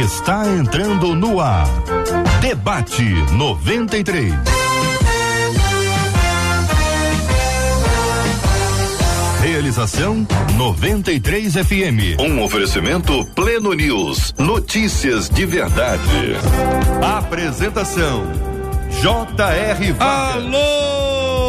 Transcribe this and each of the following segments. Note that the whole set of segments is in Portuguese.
está entrando no ar. Debate 93. Realização 93 FM. Um oferecimento Pleno News. Notícias de verdade. Apresentação J.R. Alô,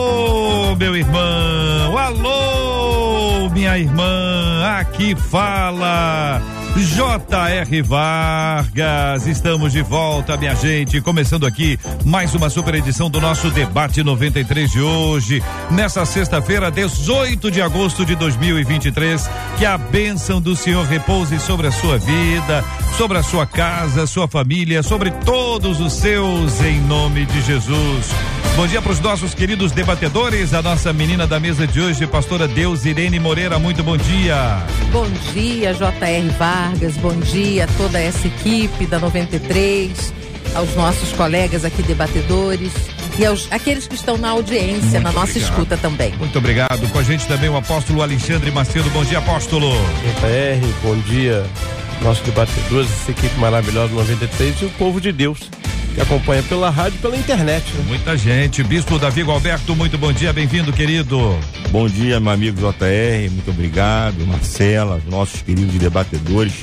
meu irmão. Alô, minha irmã. Aqui fala J.R. Vargas, estamos de volta, minha gente. Começando aqui mais uma super edição do nosso Debate 93 de hoje, nessa sexta-feira, 18 de agosto de 2023. Que a bênção do Senhor repouse sobre a sua vida, sobre a sua casa, sua família, sobre todos os seus, em nome de Jesus. Bom dia para os nossos queridos debatedores, a nossa menina da mesa de hoje, pastora Deus Irene Moreira, muito bom dia. Bom dia, J.R. Vargas, bom dia a toda essa equipe da 93, aos nossos colegas aqui debatedores e aos aqueles que estão na audiência, muito na nossa obrigado. escuta também. Muito obrigado. Com a gente também o apóstolo Alexandre Macedo. Bom dia, apóstolo. J.R., bom dia, nossos debatedores, essa equipe maravilhosa 93 e o povo de Deus que acompanha pela rádio e pela internet. Né? Muita gente. Bispo Davi Alberto, muito bom dia, bem-vindo, querido. Bom dia, meu amigo JR, muito obrigado. Marcela, nossos queridos debatedores.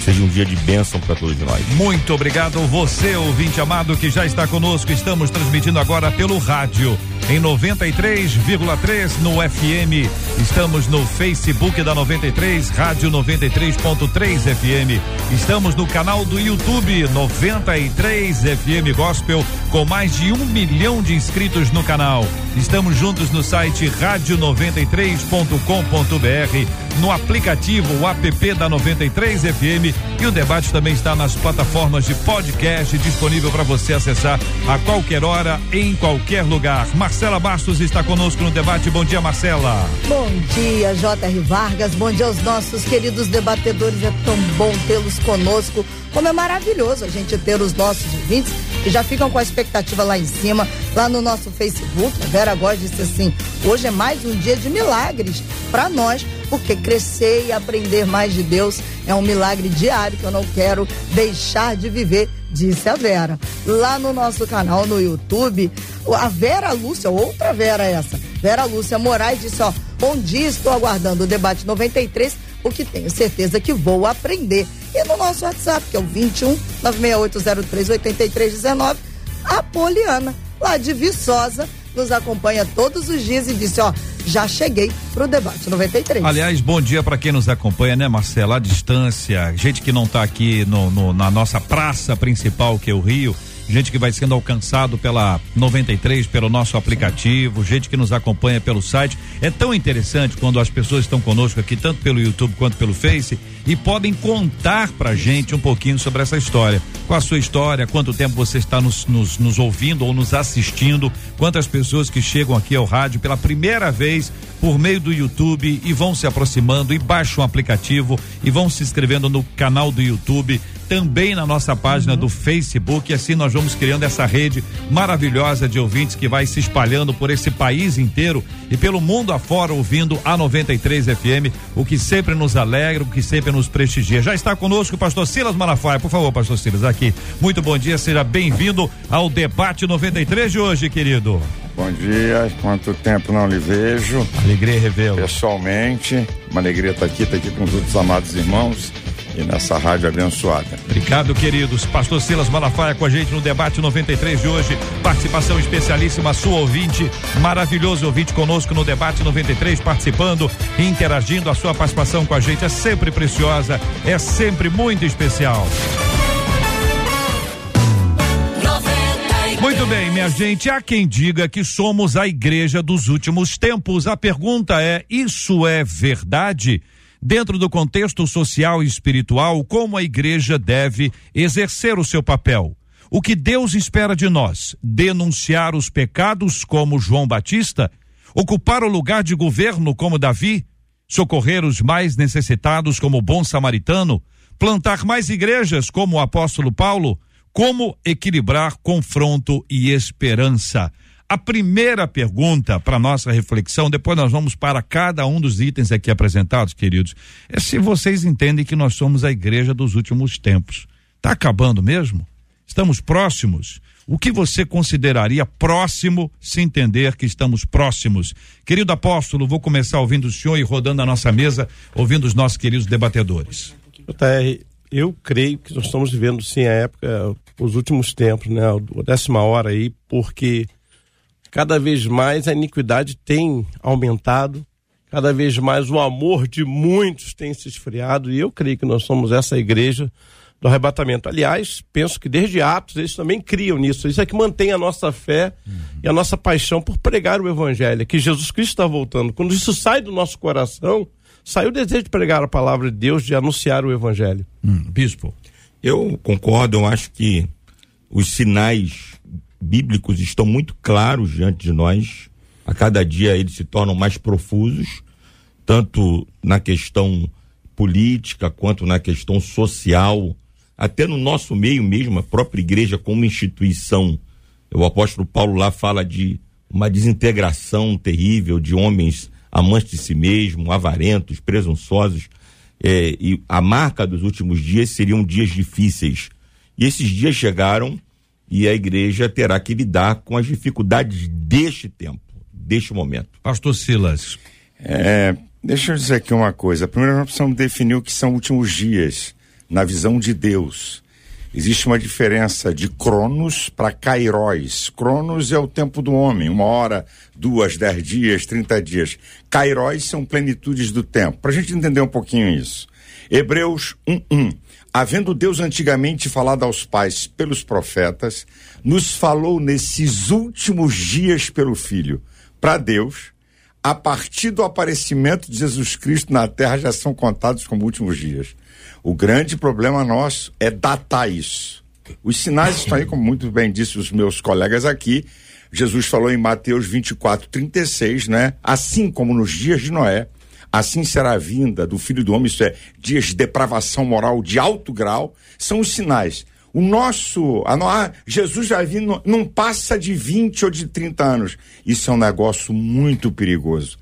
Seja um dia de bênção para todos nós. Muito obrigado, você, ouvinte amado, que já está conosco. Estamos transmitindo agora pelo rádio em 93,3 no FM. Estamos no Facebook da 93, Rádio 93.3 FM. Estamos no canal do YouTube 93 FM Gospel, com mais de um milhão de inscritos no canal. Estamos juntos no site rádio93.com.br, no aplicativo o app da 93 FM e o debate também está nas plataformas de podcast disponível para você acessar a qualquer hora, em qualquer lugar. Marcela Bastos está conosco no debate. Bom dia, Marcela. Bom dia, J.R. Vargas. Bom dia aos nossos queridos debatedores. É tão bom tê-los conosco. Como é maravilhoso a gente ter os nossos ouvintes que já ficam com a expectativa lá em cima, lá no nosso Facebook. A Vera Góes disse assim: hoje é mais um dia de milagres para nós, porque crescer e aprender mais de Deus é um milagre diário que eu não quero deixar de viver, disse a Vera. Lá no nosso canal no YouTube, a Vera Lúcia, outra Vera essa, Vera Lúcia Moraes disse: ó, bom dia, estou aguardando o debate 93, porque tenho certeza que vou aprender e no nosso WhatsApp, que é o 21 96803 8319, a Poliana, lá de Viçosa, nos acompanha todos os dias e disse, ó, já cheguei pro debate 93. Aliás, bom dia para quem nos acompanha, né, Marcela, à distância, gente que não tá aqui no, no, na nossa praça principal, que é o Rio, gente que vai sendo alcançado pela 93, pelo nosso aplicativo, gente que nos acompanha pelo site. É tão interessante quando as pessoas estão conosco aqui, tanto pelo YouTube quanto pelo Face, e podem contar pra gente um pouquinho sobre essa história. Qual a sua história, quanto tempo você está nos, nos, nos ouvindo ou nos assistindo, quantas pessoas que chegam aqui ao rádio pela primeira vez por meio do YouTube e vão se aproximando e baixam o aplicativo e vão se inscrevendo no canal do YouTube também na nossa página uhum. do Facebook. E assim nós vamos criando essa rede maravilhosa de ouvintes que vai se espalhando por esse país inteiro e pelo mundo afora ouvindo a 93 FM, o que sempre nos alegra, o que sempre nos prestigia. Já está conosco o pastor Silas Malafaia. Por favor, pastor Silas, aqui. Muito bom dia, seja bem-vindo ao debate 93 de hoje, querido. Bom dia, quanto tempo não lhe vejo. Alegria revê-lo. Pessoalmente, uma alegria estar aqui, estar aqui com os amados irmãos e nessa rádio abençoada. Obrigado, queridos. Pastor Silas Malafaia com a gente no debate 93 de hoje. Participação especialíssima, sua ouvinte, maravilhoso ouvinte conosco no debate 93, participando interagindo. A sua participação com a gente é sempre preciosa, é sempre muito especial. Muito bem, minha gente. Há quem diga que somos a igreja dos últimos tempos. A pergunta é: isso é verdade? Dentro do contexto social e espiritual, como a igreja deve exercer o seu papel. O que Deus espera de nós? Denunciar os pecados, como João Batista? Ocupar o lugar de governo, como Davi? Socorrer os mais necessitados, como o bom samaritano? Plantar mais igrejas, como o apóstolo Paulo? Como equilibrar confronto e esperança? A primeira pergunta para nossa reflexão, depois nós vamos para cada um dos itens aqui apresentados, queridos, é se vocês entendem que nós somos a igreja dos últimos tempos. Está acabando mesmo? Estamos próximos? O que você consideraria próximo se entender que estamos próximos? Querido apóstolo, vou começar ouvindo o senhor e rodando a nossa mesa, ouvindo os nossos queridos debatedores. JR, eu creio que nós estamos vivendo sim a época, os últimos tempos, né? A décima hora aí, porque cada vez mais a iniquidade tem aumentado, cada vez mais o amor de muitos tem se esfriado, e eu creio que nós somos essa igreja do arrebatamento. Aliás, penso que desde Atos eles também criam nisso. Isso é que mantém a nossa fé uhum. e a nossa paixão por pregar o evangelho, que Jesus Cristo está voltando. Quando isso sai do nosso coração, sai o desejo de pregar a palavra de Deus, de anunciar o evangelho. Hum, bispo. Eu concordo, eu acho que os sinais bíblicos estão muito claros diante de nós. A cada dia eles se tornam mais profusos, tanto na questão política quanto na questão social, até no nosso meio mesmo, a própria igreja como instituição. O apóstolo Paulo lá fala de uma desintegração terrível de homens amantes de si mesmo, avarentos, presunçosos. É, e a marca dos últimos dias seriam dias difíceis. E esses dias chegaram e a igreja terá que lidar com as dificuldades deste tempo, deste momento. Pastor Silas. É, deixa eu dizer aqui uma coisa. Primeiro, nós precisamos definir o que são últimos dias na visão de Deus. Existe uma diferença de Cronos para Kairos. Cronos é o tempo do homem, uma hora, duas, dez dias, trinta dias. Kairos são plenitudes do tempo. Para a gente entender um pouquinho isso. Hebreus 1:1. Havendo Deus antigamente falado aos pais pelos profetas, nos falou nesses últimos dias pelo Filho. Para Deus, a partir do aparecimento de Jesus Cristo na terra já são contados como últimos dias. O grande problema nosso é datar isso. Os sinais estão aí, como muito bem disse os meus colegas aqui. Jesus falou em Mateus 24, 36, né? Assim como nos dias de Noé, assim será a vinda do Filho do Homem, isso é, dias de depravação moral de alto grau, são os sinais. O nosso, a, a, Jesus já vindo, não passa de 20 ou de 30 anos. Isso é um negócio muito perigoso.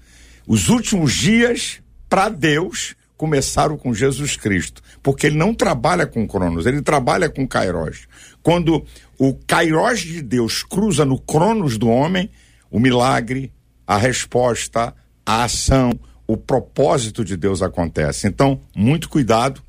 Os últimos dias, para Deus, começaram com Jesus Cristo, porque ele não trabalha com Cronos, ele trabalha com Kairos. Quando o Kairos de Deus cruza no Cronos do homem, o milagre, a resposta, a ação, o propósito de Deus acontece. Então, muito cuidado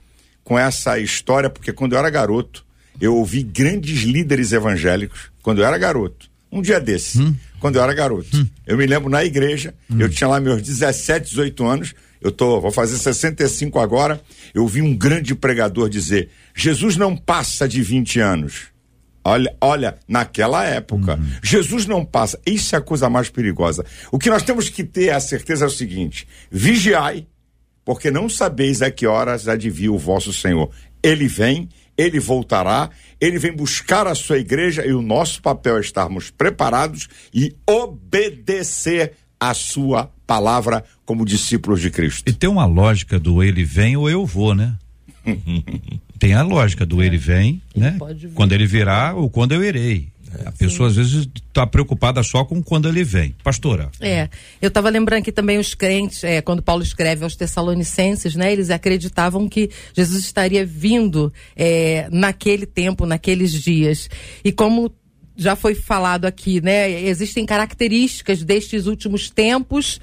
com essa história, porque quando eu era garoto, eu ouvi grandes líderes evangélicos, quando eu era garoto, um dia desses, hum. quando eu era garoto. Hum. Eu me lembro na igreja, hum. eu tinha lá meus 17, 18 anos, eu tô, vou fazer 65 agora. Eu vi um grande pregador dizer: Jesus não passa de 20 anos. Olha, olha, naquela época, uhum. Jesus não passa. Isso é a coisa mais perigosa. O que nós temos que ter a certeza é o seguinte: vigiai, porque não sabeis a que horas advia o vosso Senhor. Ele vem, ele voltará, ele vem buscar a sua igreja e o nosso papel é estarmos preparados e obedecer a sua palavra como discípulos de Cristo. E tem uma lógica do ele vem ou eu vou, né? tem a lógica do ele vem, né? Quando ele virá ou quando eu irei. A pessoa Sim. às vezes está preocupada só com quando ele vem. Pastora. É, eu estava lembrando que também os crentes, é, quando Paulo escreve aos Tessalonicenses, né, eles acreditavam que Jesus estaria vindo é, naquele tempo, naqueles dias. E como já foi falado aqui, né? Existem características destes últimos tempos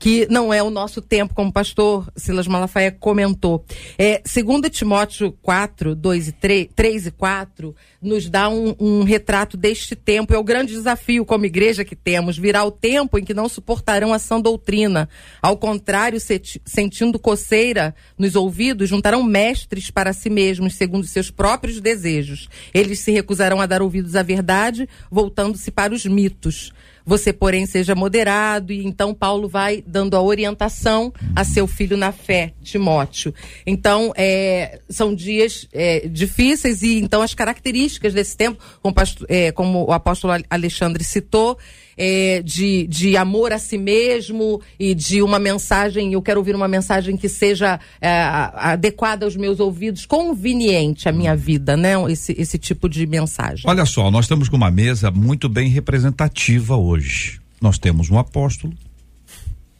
que não é o nosso tempo, como o pastor Silas Malafaia comentou. É, segundo Timóteo 4, 2 e 3, 3 e 4, nos dá um, um, retrato deste tempo. É o grande desafio como igreja que temos, virá o tempo em que não suportarão a sã doutrina. Ao contrário, sentindo coceira nos ouvidos, juntarão mestres para si mesmos, segundo seus próprios desejos. Eles se recusarão a dar ouvidos à verdade, voltando-se para os mitos. Você, porém, seja moderado, e então Paulo vai dando a orientação a seu filho na fé, Timóteo. Então, é, são dias é, difíceis, e então as características desse tempo, como, é, como o apóstolo Alexandre citou, é, de, de amor a si mesmo e de uma mensagem, eu quero ouvir uma mensagem que seja é, adequada aos meus ouvidos, conveniente à minha vida, né? Esse, esse tipo de mensagem. Olha só, nós estamos com uma mesa muito bem representativa hoje. Nós temos um apóstolo,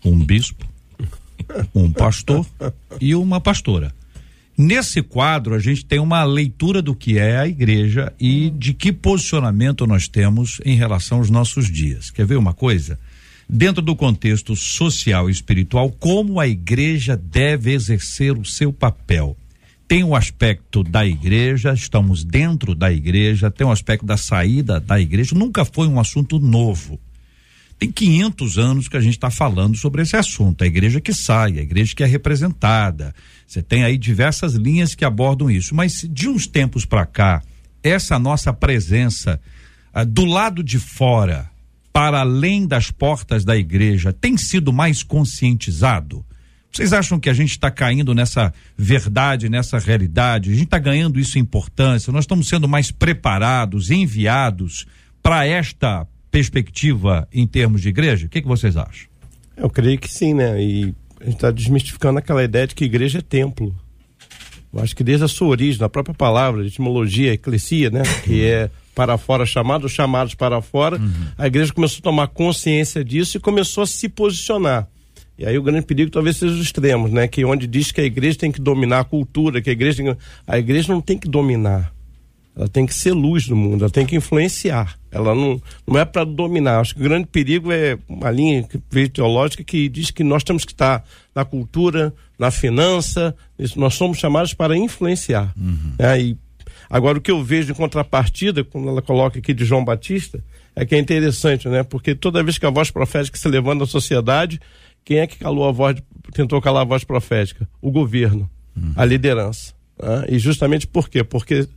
um bispo, um pastor e uma pastora. Nesse quadro, a gente tem uma leitura do que é a igreja e de que posicionamento nós temos em relação aos nossos dias. Quer ver uma coisa? Dentro do contexto social e espiritual, como a igreja deve exercer o seu papel. Tem o aspecto da igreja, estamos dentro da igreja, tem o aspecto da saída da igreja, nunca foi um assunto novo tem 500 anos que a gente está falando sobre esse assunto. A igreja que sai, a igreja que é representada. Você tem aí diversas linhas que abordam isso. Mas de uns tempos para cá, essa nossa presença ah, do lado de fora, para além das portas da igreja, tem sido mais conscientizado? Vocês acham que a gente está caindo nessa verdade, nessa realidade? A gente está ganhando isso importância? Nós estamos sendo mais preparados, enviados para esta perspectiva em termos de igreja? O que, que vocês acham? Eu creio que sim, né? E a gente está desmistificando aquela ideia de que igreja é templo. Eu acho que desde a sua origem, na própria palavra, a etimologia, eclesia, né? Que é para fora chamado, chamados para fora, uhum. a igreja começou a tomar consciência disso e começou a se posicionar. E aí o grande perigo talvez seja os extremos, né? Que onde diz que a igreja tem que dominar a cultura, que a igreja tem... a igreja não tem que dominar. Ela tem que ser luz no mundo, ela tem que influenciar. Ela não, não é para dominar. Acho que o grande perigo é uma linha teológica que diz que nós temos que estar na cultura, na finança, nós somos chamados para influenciar. Uhum. É, e agora, o que eu vejo em contrapartida, quando ela coloca aqui de João Batista, é que é interessante, né? Porque toda vez que a voz profética se levanta na sociedade, quem é que calou a voz, tentou calar a voz profética? O governo, uhum. a liderança. Né? E justamente por quê? Porque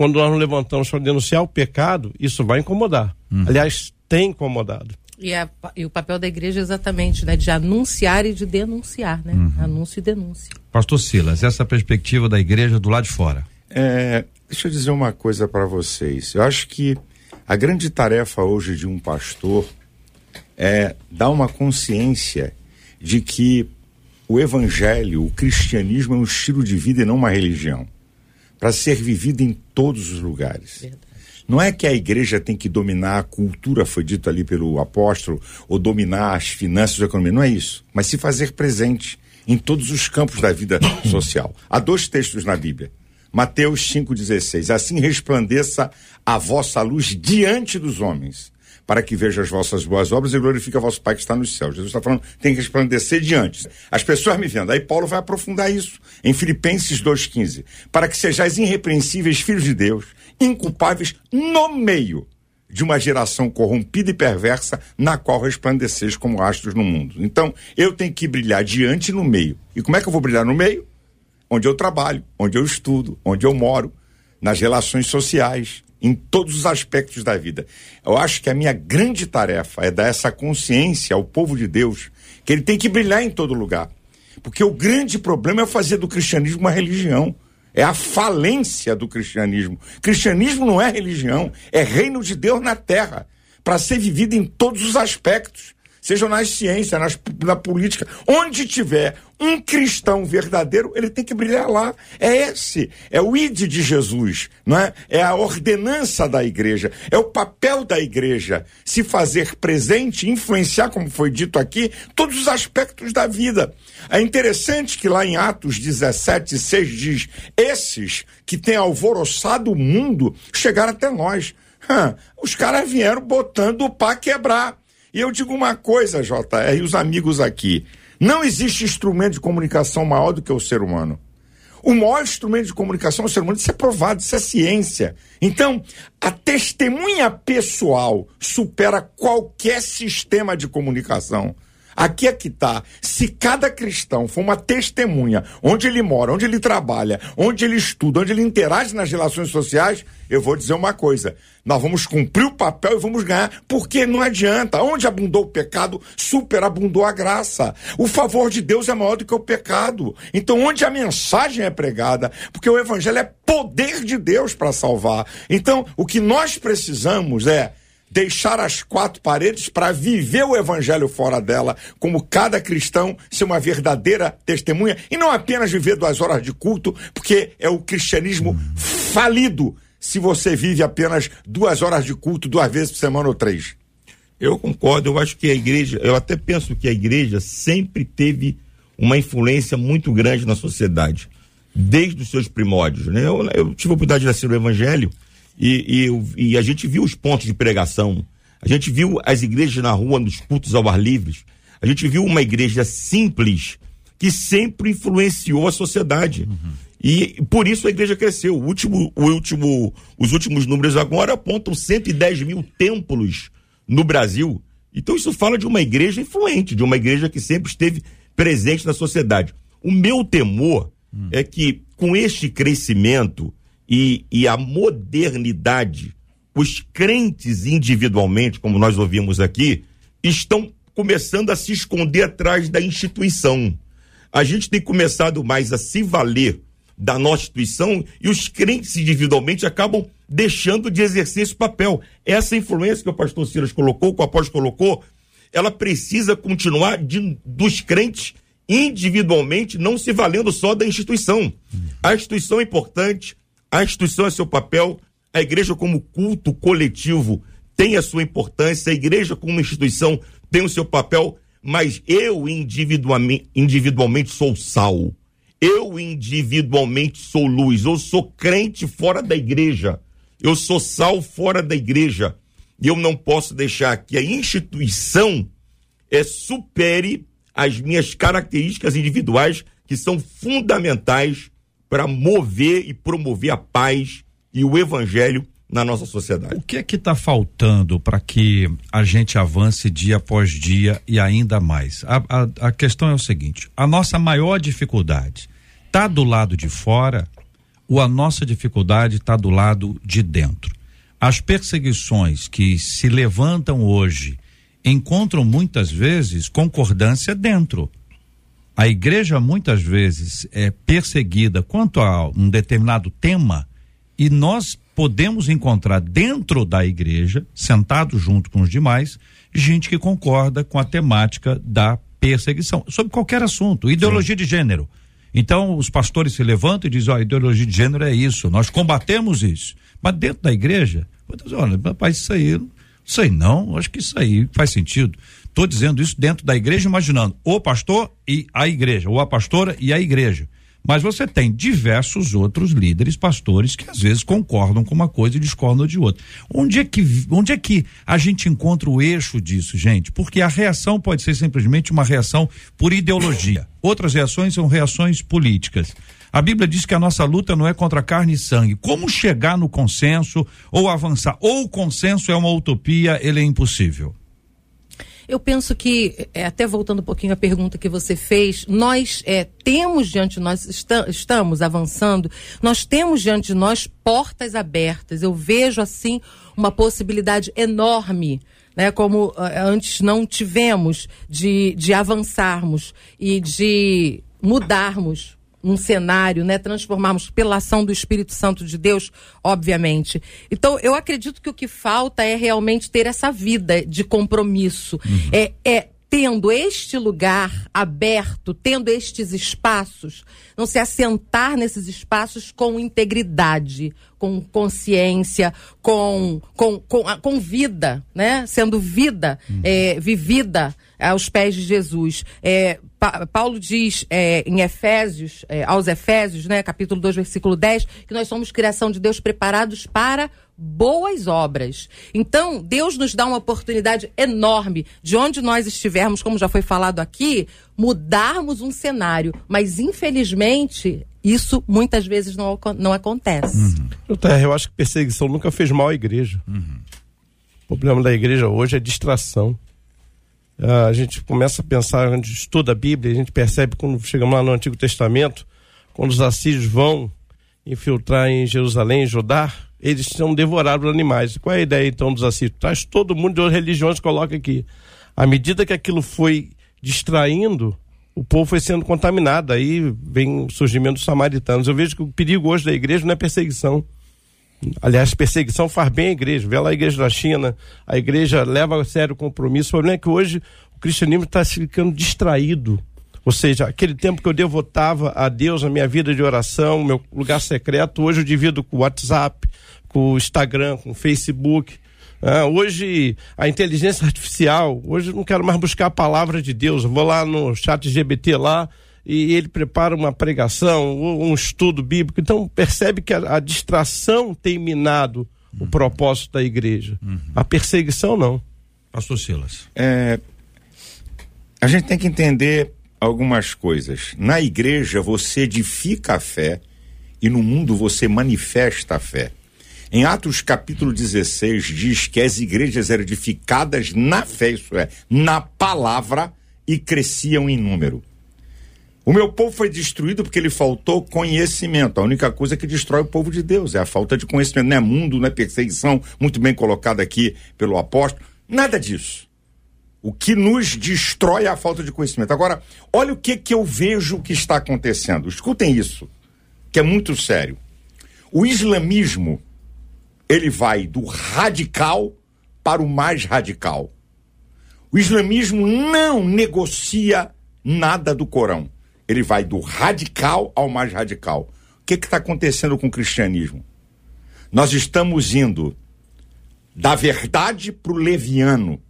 quando nós nos levantamos para denunciar o pecado, isso vai incomodar. Uhum. Aliás, tem incomodado. E, a, e, o papel da igreja é exatamente, né? De anunciar e de denunciar, né? Uhum. Anúncio e denúncia. Pastor Silas, essa perspectiva da igreja do lado de fora. É, deixa eu dizer uma coisa para vocês. Eu acho que a grande tarefa hoje de um pastor é dar uma consciência de que o evangelho, o cristianismo é um estilo de vida e não uma religião para ser vivida em todos os lugares. Verdade. Não é que a igreja tem que dominar a cultura, foi dito ali pelo apóstolo, ou dominar as finanças, a economia. Não é isso. Mas se fazer presente em todos os campos da vida social. Há dois textos na Bíblia. Mateus 5,16. Assim resplandeça a vossa luz diante dos homens, para que veja as vossas boas obras e glorifique a vosso Pai que está nos céus. Jesus está falando, tem que resplandecer diante. As pessoas me vendo. Aí Paulo vai aprofundar isso em Filipenses 2,15. Para que sejais irrepreensíveis filhos de Deus, inculpáveis no meio de uma geração corrompida e perversa, na qual resplandeceis como astros no mundo. Então, eu tenho que brilhar diante e no meio. E como é que eu vou brilhar no meio? Onde eu trabalho, onde eu estudo, onde eu moro, nas relações sociais, em todos os aspectos da vida. Eu acho que a minha grande tarefa é dar essa consciência ao povo de Deus que ele tem que brilhar em todo lugar. Porque o grande problema é fazer do cristianismo uma religião. É a falência do cristianismo. Cristianismo não é religião, é reino de Deus na terra, para ser vivido em todos os aspectos sejam nas ciências, nas, na política, onde tiver um cristão verdadeiro, ele tem que brilhar lá. É esse, é o id de Jesus, não é? É a ordenança da igreja, é o papel da igreja se fazer presente, influenciar, como foi dito aqui, todos os aspectos da vida. É interessante que lá em Atos 17, 6 diz: esses que têm alvoroçado o mundo chegaram até nós. Os caras vieram botando o pá quebrar. E eu digo uma coisa, JR, e os amigos aqui: não existe instrumento de comunicação maior do que o ser humano. O maior instrumento de comunicação é o ser humano, isso é provado, isso é ciência. Então, a testemunha pessoal supera qualquer sistema de comunicação. Aqui é que está. Se cada cristão for uma testemunha, onde ele mora, onde ele trabalha, onde ele estuda, onde ele interage nas relações sociais, eu vou dizer uma coisa: nós vamos cumprir o papel e vamos ganhar, porque não adianta. Onde abundou o pecado, superabundou a graça. O favor de Deus é maior do que o pecado. Então, onde a mensagem é pregada, porque o evangelho é poder de Deus para salvar. Então, o que nós precisamos é deixar as quatro paredes para viver o evangelho fora dela, como cada cristão ser uma verdadeira testemunha e não apenas viver duas horas de culto, porque é o cristianismo falido se você vive apenas duas horas de culto duas vezes por semana ou três. Eu concordo, eu acho que a igreja, eu até penso que a igreja sempre teve uma influência muito grande na sociedade desde os seus primórdios. Né? Eu, eu tive a oportunidade de nascer no Evangelho e, e, e, a gente viu os pontos de pregação, a gente viu as igrejas na rua, nos cultos ao ar livre, a gente viu uma igreja simples que sempre influenciou a sociedade. Uhum. E por isso a igreja cresceu. O último, o último, os últimos números agora apontam 110 mil templos no Brasil. Então isso fala de uma igreja influente, de uma igreja que sempre esteve presente na sociedade. O meu temor hum. é que com este crescimento e, e a modernidade, os crentes individualmente, como nós ouvimos aqui, estão começando a se esconder atrás da instituição. A gente tem começado mais a se valer da nossa instituição e os crentes individualmente acabam deixando de exercer esse papel. Essa influência que o pastor Silas colocou, que o apóstolo colocou, ela precisa continuar de, dos crentes individualmente, não se valendo só da instituição. A instituição é importante, a instituição é seu papel, a igreja como culto coletivo tem a sua importância, a igreja como instituição tem o seu papel, mas eu individualmente, individualmente sou sal. Eu individualmente sou luz. Eu sou crente fora da igreja. Eu sou sal fora da igreja. E eu não posso deixar que a instituição é, supere as minhas características individuais, que são fundamentais para mover e promover a paz e o evangelho na nossa sociedade. O que é que está faltando para que a gente avance dia após dia e ainda mais? A, a, a questão é o seguinte: a nossa maior dificuldade está do lado de fora ou a nossa dificuldade está do lado de dentro. As perseguições que se levantam hoje encontram muitas vezes concordância dentro. A igreja muitas vezes é perseguida quanto a um determinado tema e nós podemos encontrar dentro da igreja, sentado junto com os demais, gente que concorda com a temática da perseguição, sobre qualquer assunto, ideologia Sim. de gênero. Então, os pastores se levantam e dizem: ó, a ideologia de gênero é isso, nós combatemos isso. Mas dentro da igreja, olha, rapaz, isso aí, não sei não, acho que isso aí faz sentido. Estou dizendo isso dentro da igreja, imaginando o pastor e a igreja, ou a pastora e a igreja. Mas você tem diversos outros líderes, pastores, que às vezes concordam com uma coisa e discordam de outra. Onde é que, onde é que a gente encontra o eixo disso, gente? Porque a reação pode ser simplesmente uma reação por ideologia. Outras reações são reações políticas. A Bíblia diz que a nossa luta não é contra carne e sangue. Como chegar no consenso ou avançar? Ou o consenso é uma utopia, ele é impossível. Eu penso que, é, até voltando um pouquinho à pergunta que você fez, nós é, temos diante de nós, está, estamos avançando, nós temos diante de nós portas abertas. Eu vejo, assim, uma possibilidade enorme né, como uh, antes não tivemos de, de avançarmos e de mudarmos um cenário, né? Transformarmos pela ação do Espírito Santo de Deus, obviamente. Então, eu acredito que o que falta é realmente ter essa vida de compromisso. Uhum. É, é tendo este lugar aberto, tendo estes espaços, não se assentar nesses espaços com integridade, com consciência, com, com, com, com vida, né? Sendo vida uhum. é, vivida aos pés de Jesus. É, pa Paulo diz é, em Efésios, é, aos Efésios, né, capítulo 2, versículo 10, que nós somos criação de Deus preparados para boas obras. Então, Deus nos dá uma oportunidade enorme de onde nós estivermos, como já foi falado aqui, mudarmos um cenário. Mas, infelizmente, isso muitas vezes não, não acontece. Uhum. Eu acho que perseguição nunca fez mal à igreja. Uhum. O problema da igreja hoje é distração. Uh, a gente começa a pensar, a gente estuda a Bíblia, a gente percebe quando chegamos lá no Antigo Testamento, quando os assírios vão infiltrar em Jerusalém, em Judá, eles são devorados por animais. Qual é a ideia então dos assírios? Traz todo mundo de outras religiões, coloca aqui. À medida que aquilo foi distraindo, o povo foi sendo contaminado. Aí vem o surgimento dos samaritanos. Eu vejo que o perigo hoje da igreja não é perseguição. Aliás, perseguição faz bem à igreja. Vê lá a igreja da China, a igreja leva a sério o compromisso. O problema é que hoje o cristianismo está ficando distraído. Ou seja, aquele tempo que eu devotava a Deus, a minha vida de oração, meu lugar secreto, hoje eu divido com o WhatsApp, com o Instagram, com o Facebook. Ah, hoje a inteligência artificial, hoje eu não quero mais buscar a palavra de Deus. Eu vou lá no chat GBT lá, e ele prepara uma pregação, um estudo bíblico. Então percebe que a, a distração tem minado uhum. o propósito da igreja. Uhum. A perseguição não. Pastor Silas. É, a gente tem que entender algumas coisas. Na igreja você edifica a fé e no mundo você manifesta a fé. Em Atos capítulo 16 diz que as igrejas eram edificadas na fé, isso é, na palavra e cresciam em número. O meu povo foi destruído porque lhe faltou conhecimento. A única coisa que destrói o povo de Deus é a falta de conhecimento. Não é mundo, não é perseguição, muito bem colocado aqui pelo apóstolo. Nada disso. O que nos destrói é a falta de conhecimento. Agora, olha o que, que eu vejo que está acontecendo. Escutem isso, que é muito sério. O islamismo, ele vai do radical para o mais radical. O islamismo não negocia nada do Corão. Ele vai do radical ao mais radical. O que está acontecendo com o cristianismo? Nós estamos indo da verdade para o leviano,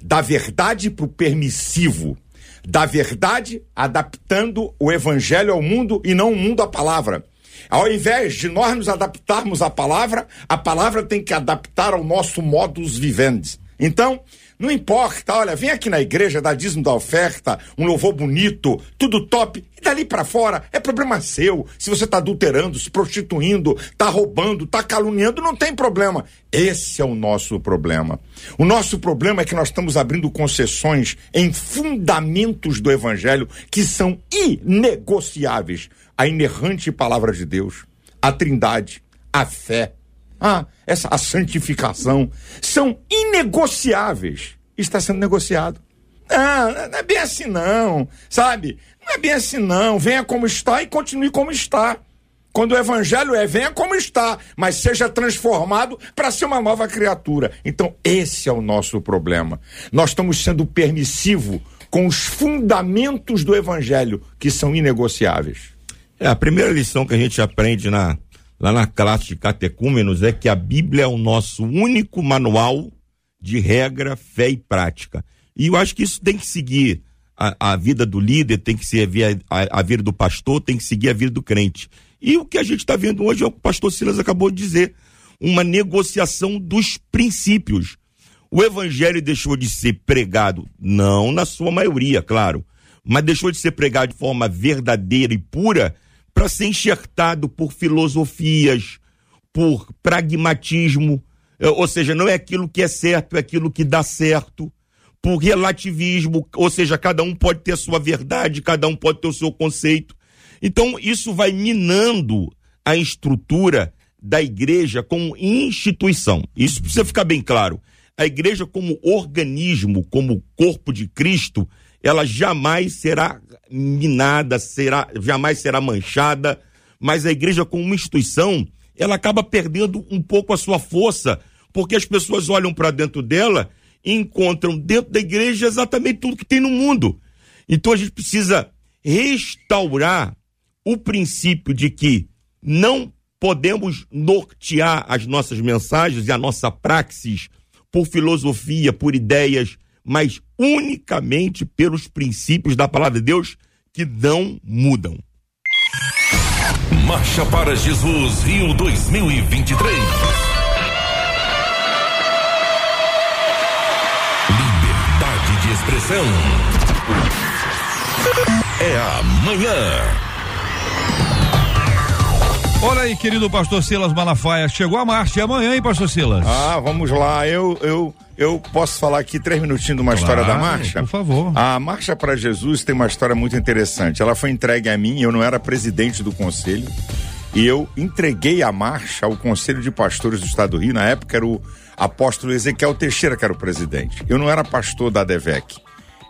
da verdade para o permissivo, da verdade adaptando o evangelho ao mundo e não o mundo à palavra. Ao invés de nós nos adaptarmos à palavra, a palavra tem que adaptar ao nosso modus vivendi. Então, não importa, olha, vem aqui na igreja, dá dízimo da oferta, um louvor bonito, tudo top, e dali para fora é problema seu. Se você tá adulterando, se prostituindo, tá roubando, tá caluniando, não tem problema. Esse é o nosso problema. O nosso problema é que nós estamos abrindo concessões em fundamentos do evangelho que são inegociáveis. A inerrante palavra de Deus, a trindade, a fé, ah, essa, a santificação, são inegociáveis. Está sendo negociado. Não, não é bem assim não, sabe? Não é bem assim não. Venha como está e continue como está. Quando o evangelho é venha como está, mas seja transformado para ser uma nova criatura. Então, esse é o nosso problema. Nós estamos sendo permissivo com os fundamentos do evangelho que são inegociáveis. É, a primeira lição que a gente aprende na lá na classe de catecúmenos é que a Bíblia é o nosso único manual de regra, fé e prática. E eu acho que isso tem que seguir a, a vida do líder, tem que seguir a, a, vida do pastor, tem que seguir a vida do crente. E o que a gente está vendo hoje é o que o pastor Silas acabou de dizer: uma negociação dos princípios. O evangelho deixou de ser pregado, não na sua maioria, claro, mas deixou de ser pregado de forma verdadeira e pura para ser enxertado por filosofias, por pragmatismo, eh, ou seja, não é aquilo que é certo, é aquilo que dá certo, por relativismo, ou seja, cada um pode ter a sua verdade, cada um pode ter o seu conceito. Então, isso vai minando a estrutura da igreja como instituição. Isso precisa ficar bem claro. A igreja, como organismo, como corpo de Cristo, ela jamais será minada, será, jamais será manchada, mas a igreja como uma instituição, ela acaba perdendo um pouco a sua força, porque as pessoas olham para dentro dela e encontram dentro da igreja exatamente tudo que tem no mundo. Então a gente precisa restaurar o princípio de que não podemos nortear as nossas mensagens e a nossa praxis por filosofia, por ideias, mas unicamente pelos princípios da palavra de Deus que não mudam. Marcha para Jesus Rio 2023. Liberdade de expressão. É amanhã. Olha aí, querido pastor Silas Malafaia, chegou a marcha, amanhã, hein, pastor Silas? Ah, vamos lá, eu, eu, eu posso falar aqui três minutinhos de uma claro, história da marcha? Por favor. A Marcha para Jesus tem uma história muito interessante. Ela foi entregue a mim, eu não era presidente do conselho, e eu entreguei a marcha ao Conselho de Pastores do Estado do Rio, na época era o apóstolo Ezequiel Teixeira que era o presidente. Eu não era pastor da DEVEC.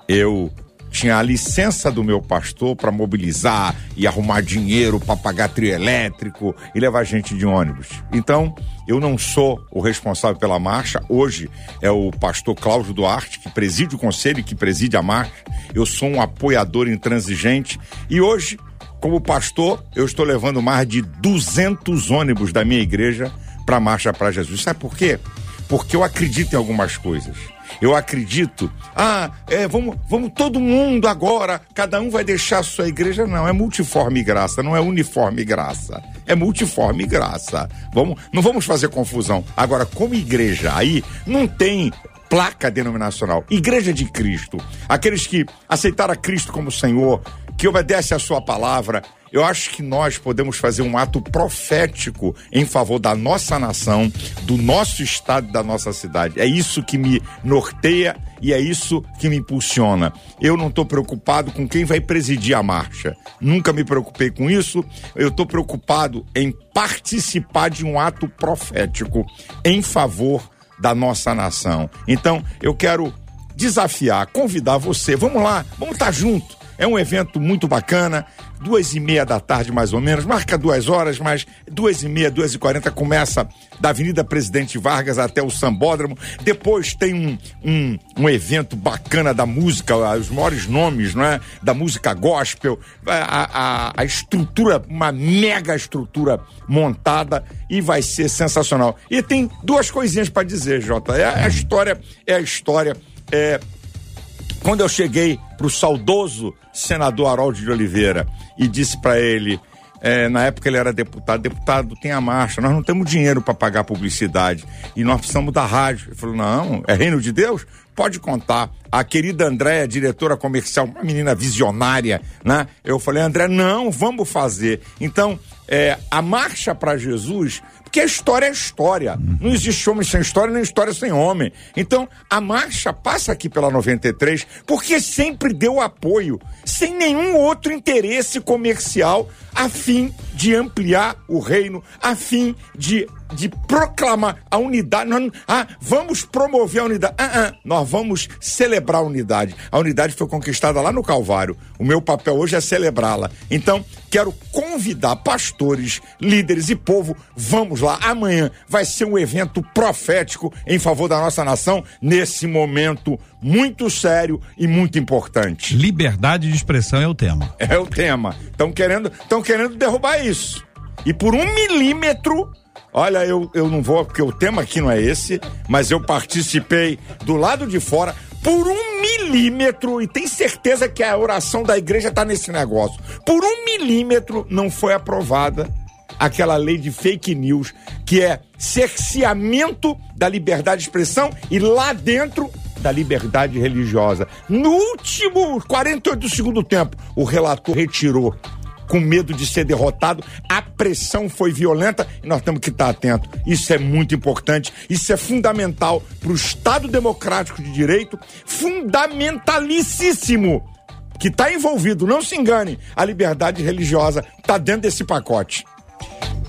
Eu tinha a licença do meu pastor para mobilizar e arrumar dinheiro para pagar trio elétrico e levar gente de ônibus. Então, eu não sou o responsável pela marcha. Hoje é o pastor Cláudio Duarte, que preside o conselho e que preside a marcha. Eu sou um apoiador intransigente e hoje, como pastor, eu estou levando mais de 200 ônibus da minha igreja para a marcha para Jesus. Sabe por quê? Porque eu acredito em algumas coisas. Eu acredito, ah, é, vamos, vamos todo mundo agora, cada um vai deixar a sua igreja. Não, é multiforme graça, não é uniforme graça. É multiforme graça. Vamos, não vamos fazer confusão. Agora, como igreja, aí não tem placa denominacional. Igreja de Cristo. Aqueles que aceitaram a Cristo como Senhor, que obedece a sua palavra. Eu acho que nós podemos fazer um ato profético em favor da nossa nação, do nosso estado, da nossa cidade. É isso que me norteia e é isso que me impulsiona. Eu não estou preocupado com quem vai presidir a marcha. Nunca me preocupei com isso. Eu estou preocupado em participar de um ato profético em favor da nossa nação. Então, eu quero desafiar, convidar você. Vamos lá, vamos estar tá junto. É um evento muito bacana duas e meia da tarde, mais ou menos, marca duas horas, mas duas e meia, duas e quarenta começa da Avenida Presidente Vargas até o Sambódromo. Depois tem um, um, um evento bacana da música, os maiores nomes, não é? Da música gospel, a, a, a estrutura, uma mega estrutura montada e vai ser sensacional. E tem duas coisinhas para dizer, Jota. É a história, é a história. É, quando eu cheguei para o saudoso senador Harold de Oliveira e disse para ele, é, na época ele era deputado, deputado tem a marcha, nós não temos dinheiro para pagar publicidade e nós precisamos da rádio. Ele falou, não, é reino de Deus? Pode contar. A querida Andréia, diretora comercial, uma menina visionária, né? Eu falei, André, não, vamos fazer. Então, é, a marcha para Jesus porque a história é história. Não existe homem sem história, nem história sem homem. Então, a marcha passa aqui pela 93 porque sempre deu apoio, sem nenhum outro interesse comercial, a fim de ampliar o reino, a fim de de proclamar a unidade. Nós, ah, vamos promover a unidade. Ah, ah, nós vamos celebrar a unidade. A unidade foi conquistada lá no Calvário. O meu papel hoje é celebrá-la. Então, quero convidar pastores, líderes e povo. Vamos lá. Amanhã vai ser um evento profético em favor da nossa nação nesse momento muito sério e muito importante. Liberdade de expressão é o tema. É o tema. Estão querendo, estão querendo derrubar isso. E por um milímetro Olha, eu, eu não vou, porque o tema aqui não é esse, mas eu participei do lado de fora por um milímetro, e tem certeza que a oração da igreja está nesse negócio. Por um milímetro não foi aprovada aquela lei de fake news, que é cerceamento da liberdade de expressão e lá dentro da liberdade religiosa. No último 48 do segundo tempo, o relator retirou com medo de ser derrotado. A pressão foi violenta e nós temos que estar atentos. Isso é muito importante, isso é fundamental para o Estado Democrático de Direito, fundamentalicíssimo. Que está envolvido, não se engane, a liberdade religiosa está dentro desse pacote.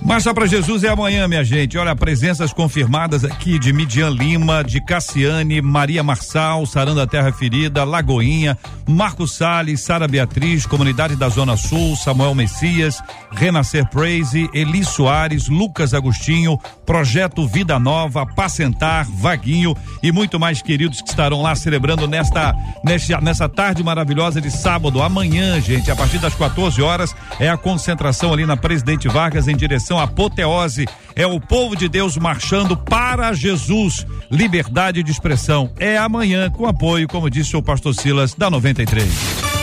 Marcha para Jesus é amanhã, minha gente. Olha, presenças confirmadas aqui de Midian Lima, de Cassiane, Maria Marçal, Saranda Terra Ferida, Lagoinha, Marcos Salles, Sara Beatriz, Comunidade da Zona Sul, Samuel Messias, Renascer Praise, Eli Soares, Lucas Agostinho, Projeto Vida Nova, Pacentar, Vaguinho e muito mais queridos que estarão lá celebrando nesta, nesta nessa tarde maravilhosa de sábado. Amanhã, gente, a partir das 14 horas, é a concentração ali na Presidente Vargas em direção apoteose. É o povo de Deus marchando para Jesus. Liberdade de expressão. É amanhã, com apoio, como disse o pastor Silas, da 93.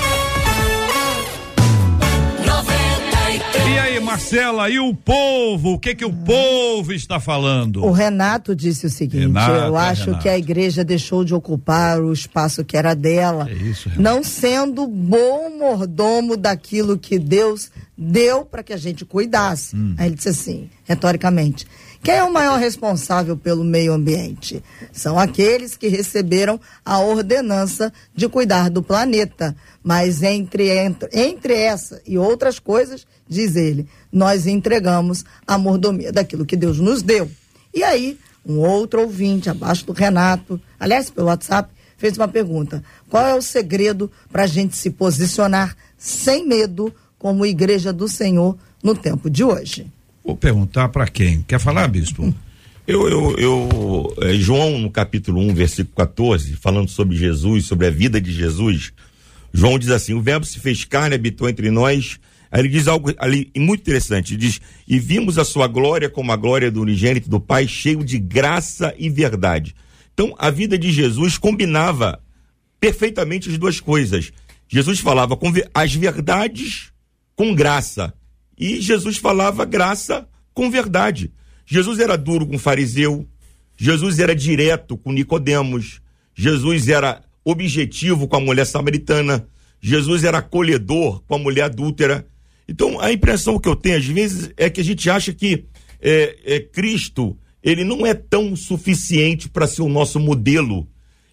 Marcela, e o povo? O que que o povo está falando? O Renato disse o seguinte: Renato, eu é acho Renato. que a igreja deixou de ocupar o espaço que era dela, é isso, não sendo bom mordomo daquilo que Deus deu para que a gente cuidasse. Hum. Aí ele disse assim, retoricamente: quem é o maior responsável pelo meio ambiente? São aqueles que receberam a ordenança de cuidar do planeta. Mas entre, entre, entre essa e outras coisas, diz ele, nós entregamos a mordomia daquilo que Deus nos deu. E aí, um outro ouvinte, abaixo do Renato, aliás, pelo WhatsApp, fez uma pergunta: qual é o segredo para a gente se posicionar sem medo como igreja do Senhor no tempo de hoje? Vou perguntar para quem? Quer falar, bispo? Eu, eu, eu é, João, no capítulo 1, versículo 14, falando sobre Jesus, sobre a vida de Jesus, João diz assim: O Verbo se fez carne, habitou entre nós Aí ele diz algo ali muito interessante, diz, e vimos a sua glória como a glória do unigênito do Pai, cheio de graça e verdade. Então, a vida de Jesus combinava perfeitamente as duas coisas. Jesus falava com as verdades com graça. E Jesus falava graça com verdade. Jesus era duro com o fariseu, Jesus era direto com Nicodemos, Jesus era objetivo com a mulher samaritana, Jesus era acolhedor com a mulher adúltera. Então, a impressão que eu tenho às vezes é que a gente acha que é, é Cristo ele não é tão suficiente para ser o nosso modelo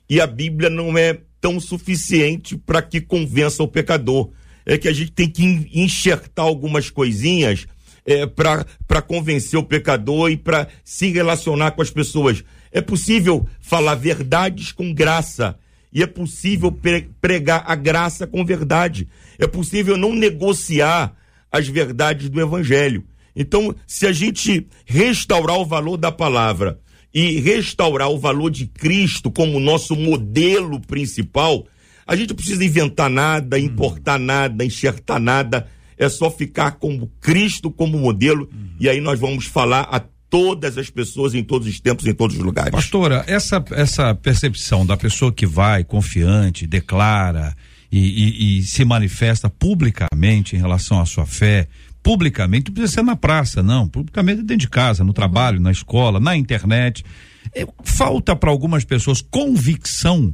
e a Bíblia não é tão suficiente para que convença o pecador. É que a gente tem que enxertar algumas coisinhas é, para convencer o pecador e para se relacionar com as pessoas. É possível falar verdades com graça. E é possível pregar a graça com verdade. É possível não negociar as verdades do Evangelho. Então, se a gente restaurar o valor da palavra e restaurar o valor de Cristo como nosso modelo principal, a gente não precisa inventar nada, importar nada, enxertar nada é só ficar com Cristo como modelo uhum. e aí nós vamos falar a todas as pessoas em todos os tempos, em todos os lugares. Pastora, essa, essa percepção da pessoa que vai confiante, declara e, e, e se manifesta publicamente em relação à sua fé, publicamente, não precisa ser na praça, não, publicamente dentro de casa, no trabalho, na escola, na internet. É, falta para algumas pessoas convicção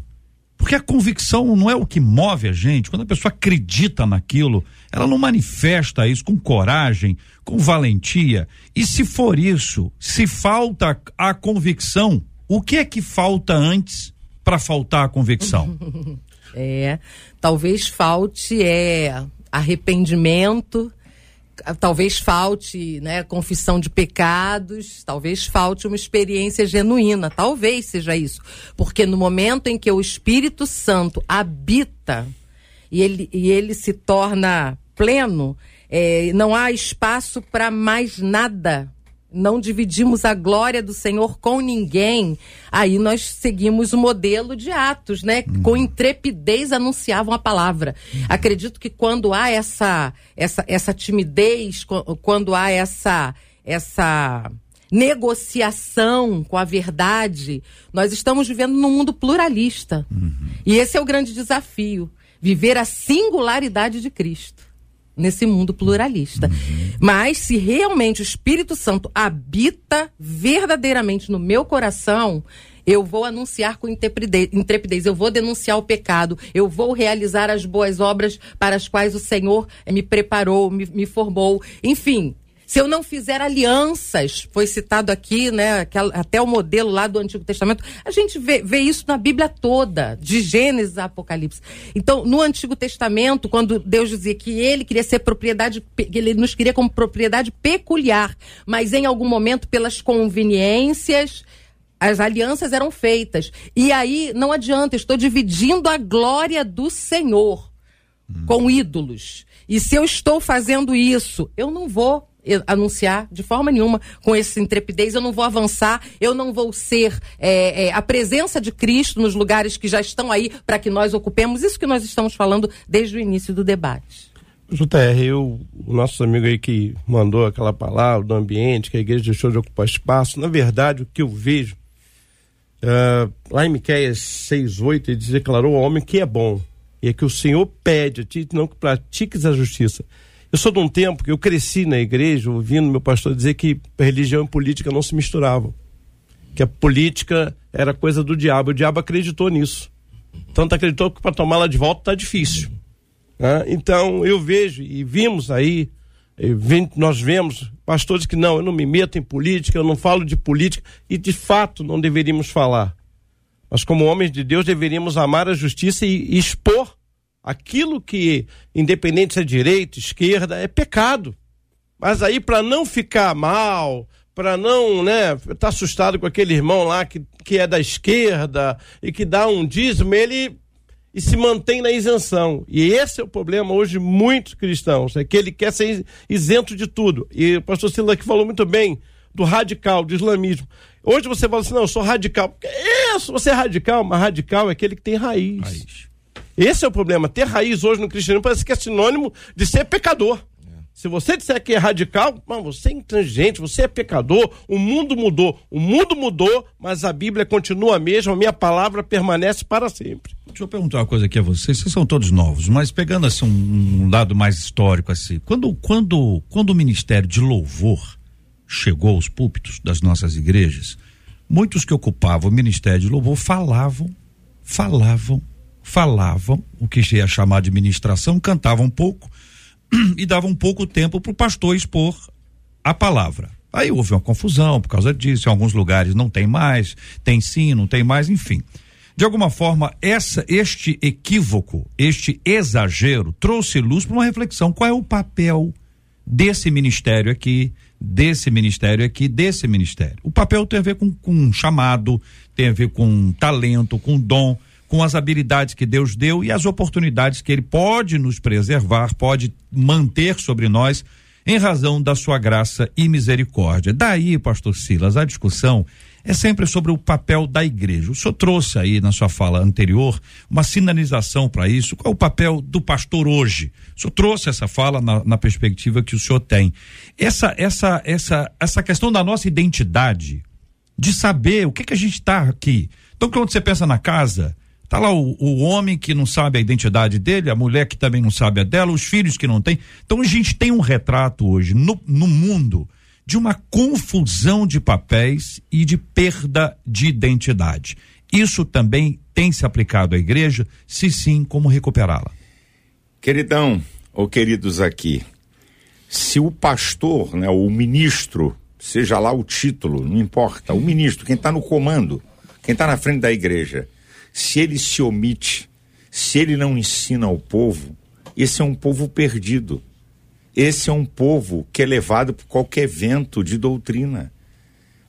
porque a convicção não é o que move a gente. Quando a pessoa acredita naquilo, ela não manifesta isso com coragem, com valentia. E se for isso, se falta a convicção, o que é que falta antes para faltar a convicção? é, talvez falte é arrependimento, talvez falte, né, confissão de pecados, talvez falte uma experiência genuína, talvez seja isso, porque no momento em que o Espírito Santo habita e ele, e ele se torna pleno, é, não há espaço para mais nada não dividimos a glória do Senhor com ninguém, aí nós seguimos o modelo de Atos, né? Uhum. Com intrepidez anunciavam a palavra. Uhum. Acredito que quando há essa, essa, essa timidez, quando há essa, essa negociação com a verdade, nós estamos vivendo num mundo pluralista. Uhum. E esse é o grande desafio: viver a singularidade de Cristo nesse mundo pluralista. Uhum. Mas se realmente o Espírito Santo habita verdadeiramente no meu coração, eu vou anunciar com intrepidez, eu vou denunciar o pecado, eu vou realizar as boas obras para as quais o Senhor me preparou, me, me formou. Enfim, se eu não fizer alianças, foi citado aqui, né, até o modelo lá do Antigo Testamento, a gente vê, vê isso na Bíblia toda, de Gênesis a Apocalipse. Então, no Antigo Testamento, quando Deus dizia que ele queria ser propriedade, ele nos queria como propriedade peculiar, mas em algum momento, pelas conveniências, as alianças eram feitas. E aí, não adianta, estou dividindo a glória do Senhor hum. com ídolos. E se eu estou fazendo isso, eu não vou anunciar de forma nenhuma com essa intrepidez. Eu não vou avançar, eu não vou ser é, é, a presença de Cristo nos lugares que já estão aí para que nós ocupemos. Isso que nós estamos falando desde o início do debate. JR, eu, o nosso amigo aí que mandou aquela palavra do ambiente, que a igreja deixou de ocupar espaço, na verdade, o que eu vejo, uh, lá em Miqueias 6,8, ele declarou ao homem que é bom, e é que o Senhor pede a ti não que pratiques a justiça, eu sou de um tempo que eu cresci na igreja ouvindo meu pastor dizer que religião e política não se misturavam. Que a política era coisa do diabo. O diabo acreditou nisso. Tanto acreditou que para tomá-la de volta está difícil. Né? Então eu vejo e vimos aí, nós vemos pastores que não, eu não me meto em política, eu não falo de política, e de fato não deveríamos falar. Mas como homens de Deus deveríamos amar a justiça e, e expor aquilo que, independente se é direita, esquerda, é pecado. Mas aí, para não ficar mal, para não, né, tá assustado com aquele irmão lá que, que é da esquerda e que dá um dízimo, ele e se mantém na isenção. E esse é o problema hoje de muitos cristãos, é que ele quer ser isento de tudo. E o pastor Sila aqui falou muito bem do radical, do islamismo. Hoje você fala assim, não, eu sou radical. Isso, você é radical, mas radical é aquele que tem raiz. raiz. Esse é o problema. Ter raiz hoje no cristianismo parece que é sinônimo de ser pecador. Se você disser que é radical, mano, você é intransigente, você é pecador, o mundo mudou. O mundo mudou, mas a Bíblia continua a mesma, a minha palavra permanece para sempre. Deixa eu perguntar uma coisa aqui a vocês, vocês são todos novos, mas pegando assim um, um lado mais histórico assim, quando, quando, quando o ministério de louvor chegou aos púlpitos das nossas igrejas, muitos que ocupavam o ministério de louvor falavam, falavam, falavam, o que se ia chamar de ministração, cantavam um pouco e davam pouco tempo para o pastor expor a palavra. Aí houve uma confusão por causa disso, em alguns lugares não tem mais, tem sim, não tem mais, enfim. De alguma forma, essa, este equívoco, este exagero, trouxe luz para uma reflexão. Qual é o papel desse ministério aqui, desse ministério aqui, desse ministério? O papel tem a ver com, com um chamado, tem a ver com talento, com dom, com as habilidades que Deus deu e as oportunidades que Ele pode nos preservar, pode manter sobre nós, em razão da sua graça e misericórdia. Daí, pastor Silas, a discussão é sempre sobre o papel da igreja. O senhor trouxe aí na sua fala anterior uma sinalização para isso. Qual é o papel do pastor hoje? O senhor trouxe essa fala na, na perspectiva que o senhor tem. Essa, essa, essa, essa questão da nossa identidade, de saber o que, que a gente está aqui. Então, quando você pensa na casa, Tá lá o, o, homem que não sabe a identidade dele, a mulher que também não sabe a dela, os filhos que não têm. Então a gente tem um retrato hoje no, no mundo de uma confusão de papéis e de perda de identidade. Isso também tem se aplicado à igreja? Se sim, como recuperá-la? Queridão, ou queridos aqui, se o pastor, né, o ministro, seja lá o título, não importa, o ministro, quem está no comando, quem está na frente da igreja, se ele se omite, se ele não ensina ao povo, esse é um povo perdido. Esse é um povo que é levado por qualquer vento de doutrina.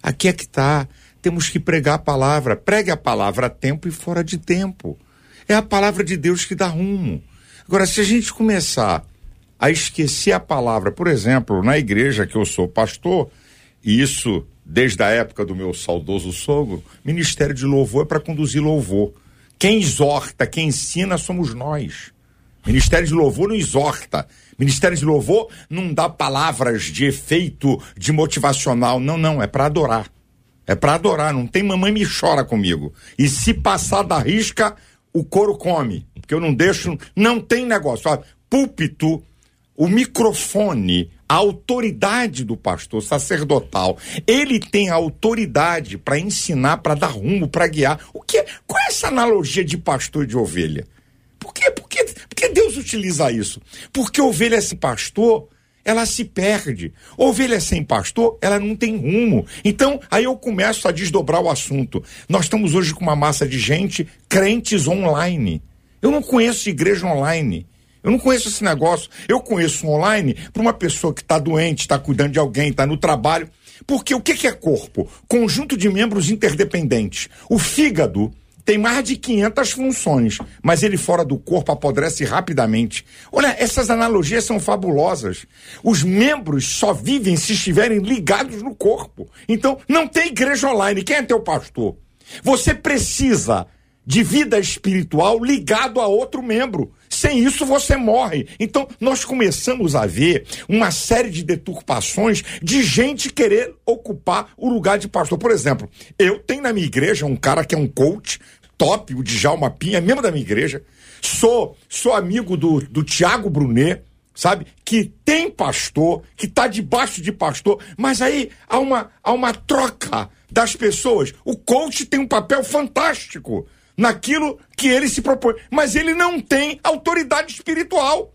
Aqui é que está. Temos que pregar a palavra. Pregue a palavra a tempo e fora de tempo. É a palavra de Deus que dá rumo. Agora, se a gente começar a esquecer a palavra, por exemplo, na igreja que eu sou pastor, e isso desde a época do meu saudoso sogro, ministério de louvor é para conduzir louvor. Quem exorta, quem ensina somos nós. Ministério de louvor não exorta. Ministério de louvor não dá palavras de efeito, de motivacional. Não, não, é para adorar. É para adorar, não tem mamãe me chora comigo. E se passar da risca, o couro come. Porque eu não deixo, não tem negócio. Púlpito, o microfone, a autoridade do pastor sacerdotal, ele tem a autoridade para ensinar, para dar rumo, para guiar. O que qual é essa analogia de pastor e de ovelha? Por quê? Por, quê? Por que Deus utiliza isso? Porque ovelha sem pastor, ela se perde. Ovelha sem pastor, ela não tem rumo. Então, aí eu começo a desdobrar o assunto. Nós estamos hoje com uma massa de gente, crentes online. Eu não conheço igreja online. Eu não conheço esse negócio. Eu conheço online para uma pessoa que está doente, está cuidando de alguém, está no trabalho. Porque o que, que é corpo? Conjunto de membros interdependentes. O fígado tem mais de 500 funções, mas ele fora do corpo apodrece rapidamente. Olha, essas analogias são fabulosas. Os membros só vivem se estiverem ligados no corpo. Então, não tem igreja online. Quem é teu pastor? Você precisa de vida espiritual ligado a outro membro. Sem isso você morre. Então nós começamos a ver uma série de deturpações de gente querer ocupar o lugar de pastor. Por exemplo, eu tenho na minha igreja um cara que é um coach, top, o Djalma Pinha, membro da minha igreja. Sou, sou amigo do, do Tiago Brunet, sabe? Que tem pastor, que está debaixo de pastor, mas aí há uma, há uma troca das pessoas. O coach tem um papel fantástico naquilo que ele se propõe, mas ele não tem autoridade espiritual.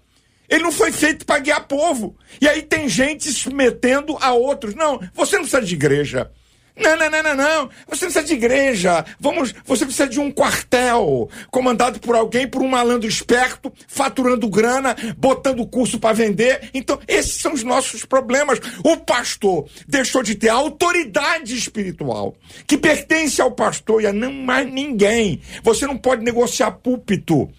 Ele não foi feito para guiar povo. E aí tem gente se metendo a outros. Não, você não precisa de igreja. Não, não, não, não, não. Você precisa de igreja. Vamos, você precisa de um quartel comandado por alguém, por um malandro esperto, faturando grana, botando curso para vender. Então, esses são os nossos problemas. O pastor deixou de ter a autoridade espiritual que pertence ao pastor e a não mais ninguém. Você não pode negociar púlpito.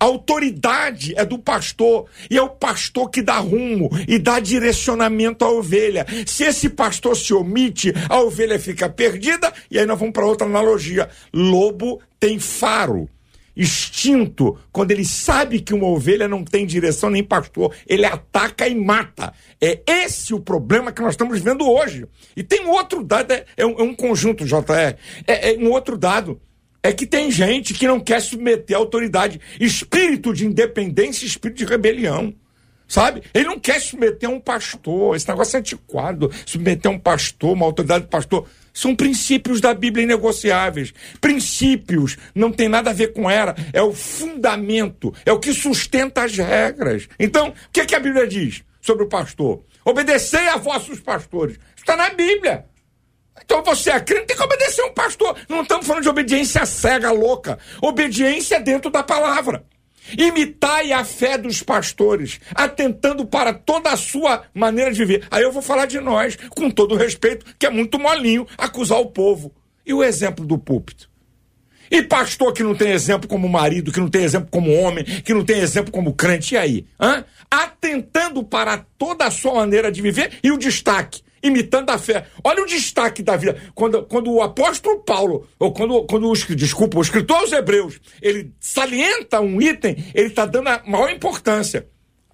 A autoridade é do pastor e é o pastor que dá rumo e dá direcionamento à ovelha. Se esse pastor se omite, a ovelha fica perdida e aí nós vamos para outra analogia. Lobo tem faro. instinto, quando ele sabe que uma ovelha não tem direção nem pastor, ele ataca e mata. É esse o problema que nós estamos vendo hoje. E tem um outro dado, é, é, um, é um, conjunto, JR, é, é um outro dado. É que tem gente que não quer submeter a autoridade. Espírito de independência, espírito de rebelião. Sabe? Ele não quer submeter a um pastor. Esse negócio é antiquado. Submeter a um pastor, uma autoridade de pastor. São princípios da Bíblia inegociáveis. Princípios, não tem nada a ver com era, é o fundamento, é o que sustenta as regras. Então, o que, é que a Bíblia diz sobre o pastor? Obedecei a vossos pastores. Está na Bíblia. Então você é crente, tem que obedecer um pastor. Não estamos falando de obediência cega, louca. Obediência dentro da palavra. Imitai a fé dos pastores, atentando para toda a sua maneira de viver. Aí eu vou falar de nós, com todo respeito, que é muito molinho acusar o povo. E o exemplo do púlpito? E pastor que não tem exemplo como marido, que não tem exemplo como homem, que não tem exemplo como crente, e aí? Hã? Atentando para toda a sua maneira de viver e o destaque imitando a fé. Olha o destaque da vida. Quando, quando o apóstolo Paulo, ou quando, quando o, desculpa, o escritor aos Hebreus, ele salienta um item, ele está dando a maior importância.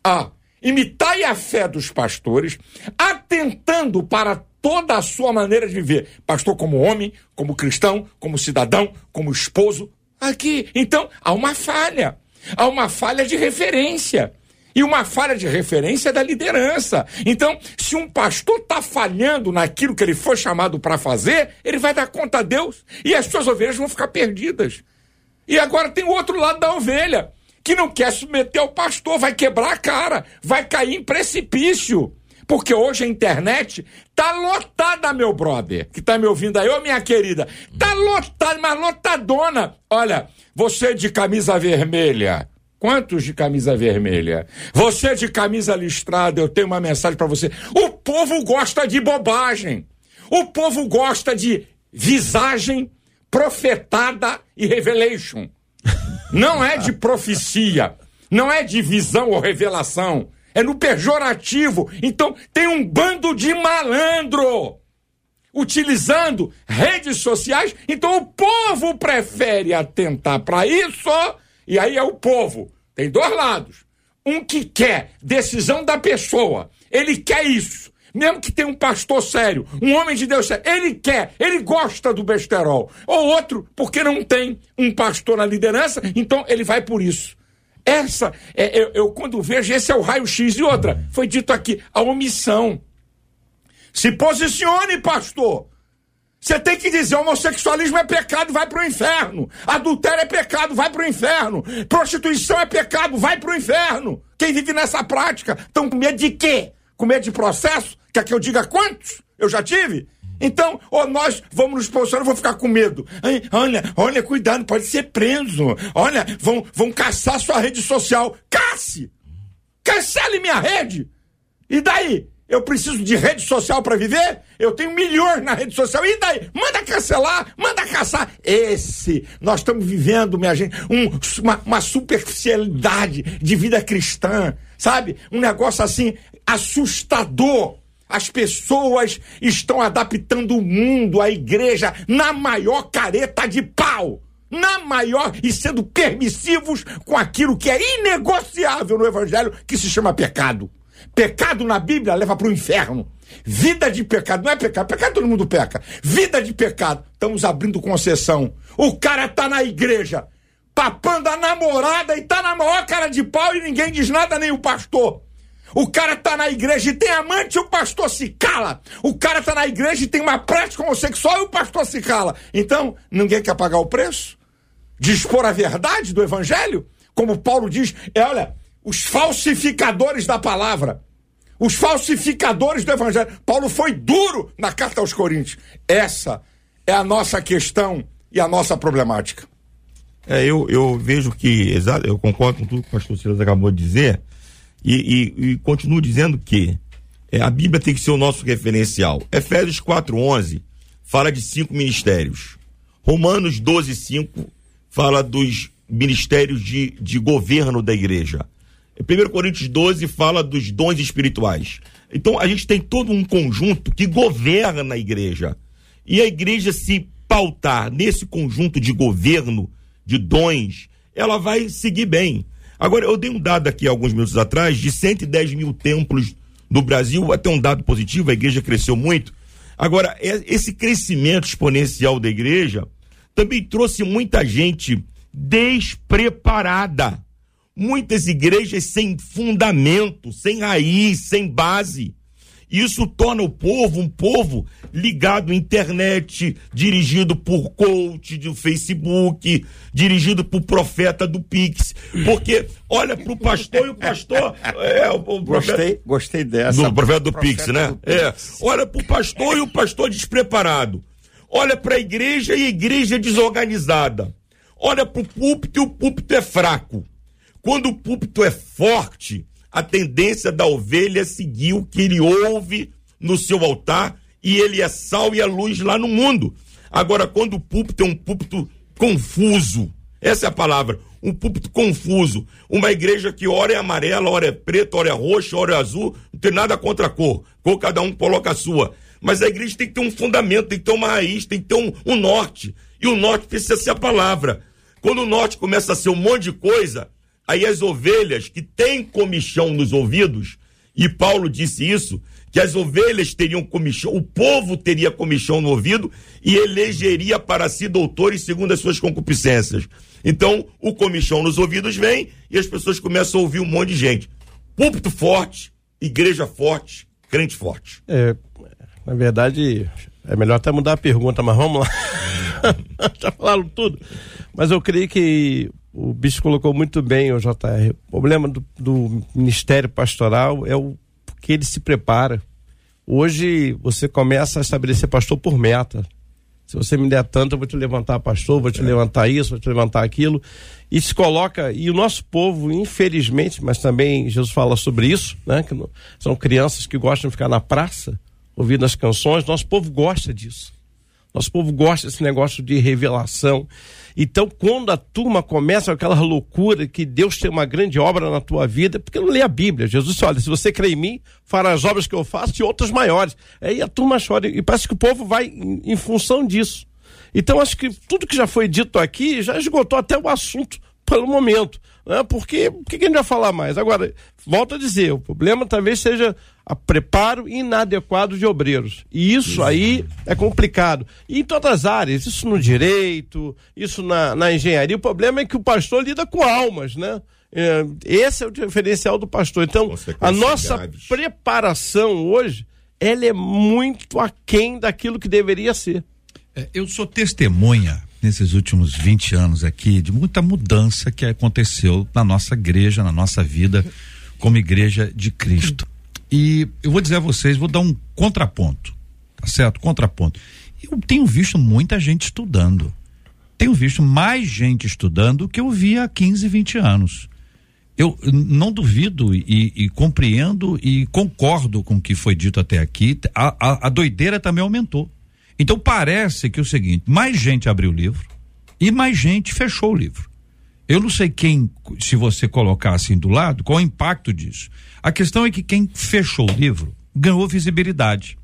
A imitai a fé dos pastores, atentando para toda a sua maneira de viver. Pastor como homem, como cristão, como cidadão, como esposo. Aqui. Então, há uma falha. Há uma falha de referência e uma falha de referência da liderança. Então, se um pastor está falhando naquilo que ele foi chamado para fazer, ele vai dar conta a Deus e as suas ovelhas vão ficar perdidas. E agora tem o outro lado da ovelha, que não quer submeter ao pastor, vai quebrar a cara, vai cair em precipício. Porque hoje a internet tá lotada, meu brother, que tá me ouvindo aí, ô minha querida. Tá lotada, mas lotadona. Olha, você de camisa vermelha, Quantos de camisa vermelha? Você de camisa listrada, eu tenho uma mensagem para você. O povo gosta de bobagem. O povo gosta de visagem, profetada e revelation. Não é de profecia, não é de visão ou revelação, é no pejorativo. Então tem um bando de malandro utilizando redes sociais. Então o povo prefere atentar para isso e aí é o povo. Tem dois lados. Um que quer decisão da pessoa. Ele quer isso. Mesmo que tenha um pastor sério, um homem de Deus sério, ele quer, ele gosta do besterol. Ou outro, porque não tem um pastor na liderança, então ele vai por isso. Essa, é, eu, eu quando vejo, esse é o raio-x. E outra, foi dito aqui, a omissão. Se posicione, pastor. Você tem que dizer: homossexualismo é pecado, vai para o inferno. Adultério é pecado, vai para o inferno. Prostituição é pecado, vai para o inferno. Quem vive nessa prática estão com medo de quê? Com medo de processo? Quer que eu diga quantos? Eu já tive? Então, ou nós vamos nos posicionar, eu vou ficar com medo. Ai, olha, olha, cuidado, pode ser preso. Olha, vão, vão caçar sua rede social. Casse! Cancele minha rede! E daí? Eu preciso de rede social para viver? Eu tenho milhões na rede social. E daí? Manda cancelar, manda caçar. Esse, nós estamos vivendo, minha gente, um, uma, uma superficialidade de vida cristã, sabe? Um negócio assim assustador. As pessoas estão adaptando o mundo, a igreja, na maior careta de pau. Na maior e sendo permissivos com aquilo que é inegociável no evangelho, que se chama pecado. Pecado na Bíblia leva para o inferno. Vida de pecado, não é pecado, pecado todo mundo peca. Vida de pecado, estamos abrindo concessão. O cara tá na igreja, papando a namorada e tá na maior cara de pau e ninguém diz nada, nem o pastor. O cara tá na igreja e tem amante e o pastor se cala. O cara tá na igreja e tem uma prática homossexual e o pastor se cala. Então, ninguém quer pagar o preço? De expor a verdade do evangelho? Como Paulo diz, é, olha, os falsificadores da palavra, os falsificadores do evangelho. Paulo foi duro na carta aos Coríntios. Essa é a nossa questão e a nossa problemática. É, eu, eu vejo que, exato, eu concordo com tudo que o pastor Silas acabou de dizer, e, e, e continuo dizendo que é, a Bíblia tem que ser o nosso referencial. Efésios 4,11 fala de cinco ministérios. Romanos 12,5 fala dos ministérios de, de governo da igreja. 1 Coríntios 12 fala dos dons espirituais. Então a gente tem todo um conjunto que governa a igreja. E a igreja se pautar nesse conjunto de governo, de dons, ela vai seguir bem. Agora, eu dei um dado aqui alguns minutos atrás de 110 mil templos no Brasil, até um dado positivo, a igreja cresceu muito. Agora, é- esse crescimento exponencial da igreja também trouxe muita gente despreparada. Muitas igrejas sem fundamento, sem raiz, sem base. Isso torna o povo um povo ligado à internet, dirigido por coach do Facebook, dirigido por profeta do Pix. Porque olha pro pastor e o pastor. É, o, o profeta- Gostei, gostei dessa. do profeta do Profeta Pix, né? do É. Pix. Olha pro pastor e o pastor despreparado. Olha pra igreja e a igreja desorganizada. Olha pro púlpito e o púlpito é fraco. Quando o púlpito é forte, a tendência da ovelha é seguir o que ele ouve no seu altar e ele é sal e a luz lá no mundo. Agora, quando o púlpito é um púlpito confuso, essa é a palavra, um púlpito confuso, uma igreja que ora é amarela, ora é preta, ora é roxa, ora é azul, não tem nada contra a cor, cor cada um coloca a sua. Mas a igreja tem que ter um fundamento, tem que ter uma raiz, tem que ter um, um norte. E o norte precisa ser a palavra. Quando o norte começa a ser um monte de coisa, aí as ovelhas que têm comichão nos ouvidos, e Paulo disse isso, que as ovelhas teriam comichão, o povo teria comichão no ouvido e elegeria para si doutores segundo as suas concupiscências. Então, o comichão nos ouvidos vem e as pessoas começam a ouvir um monte de gente. Púlpito forte, igreja forte, crente forte. É, na verdade, é melhor até mudar a pergunta, mas vamos lá. Já falaram tudo. Mas eu creio que o bicho colocou muito bem o JR. O problema do, do ministério pastoral é o que ele se prepara. Hoje você começa a estabelecer pastor por meta. Se você me der tanto, eu vou te levantar pastor, vou te levantar isso, vou te levantar aquilo. E se coloca, e o nosso povo, infelizmente, mas também Jesus fala sobre isso, né? Que não- são crianças que gostam de ficar na praça, ouvindo as canções. Nosso povo gosta disso. Nosso povo gosta desse negócio de revelação. Então, quando a turma começa com aquela loucura que Deus tem uma grande obra na tua vida, porque não lê a Bíblia. Jesus disse, olha, se você crê em mim, fará as obras que eu faço e outras maiores. Aí a turma chora e parece que o povo vai em, em função disso. Então, acho que tudo que já foi dito aqui já esgotou até o assunto pelo momento. Né? Porque o que, que a gente vai falar mais? Agora, volto a dizer, o problema talvez seja a preparo inadequado de obreiros. E isso aí é complicado. E em todas as áreas, isso no direito, isso na, na engenharia, o problema é que o pastor lida com almas, né? É, esse é o diferencial do pastor. Então, a nossa graves. preparação hoje, ela é muito aquém daquilo que deveria ser. É, Eu sou testemunha nesses últimos 20 anos aqui de muita mudança que aconteceu na nossa igreja, na nossa vida como igreja de Cristo. E eu vou dizer a vocês, vou dar um contraponto, tá certo? Contraponto. Eu tenho visto muita gente estudando. Tenho visto mais gente estudando do que eu via há 15, 20 anos. Eu não duvido e, e compreendo e concordo com o que foi dito até aqui. A, a, a doideira também aumentou. Então parece que é o seguinte: mais gente abriu o livro e mais gente fechou o livro. Eu não sei quem, se você colocar assim do lado, qual o impacto disso. A questão é que quem fechou o livro ganhou visibilidade.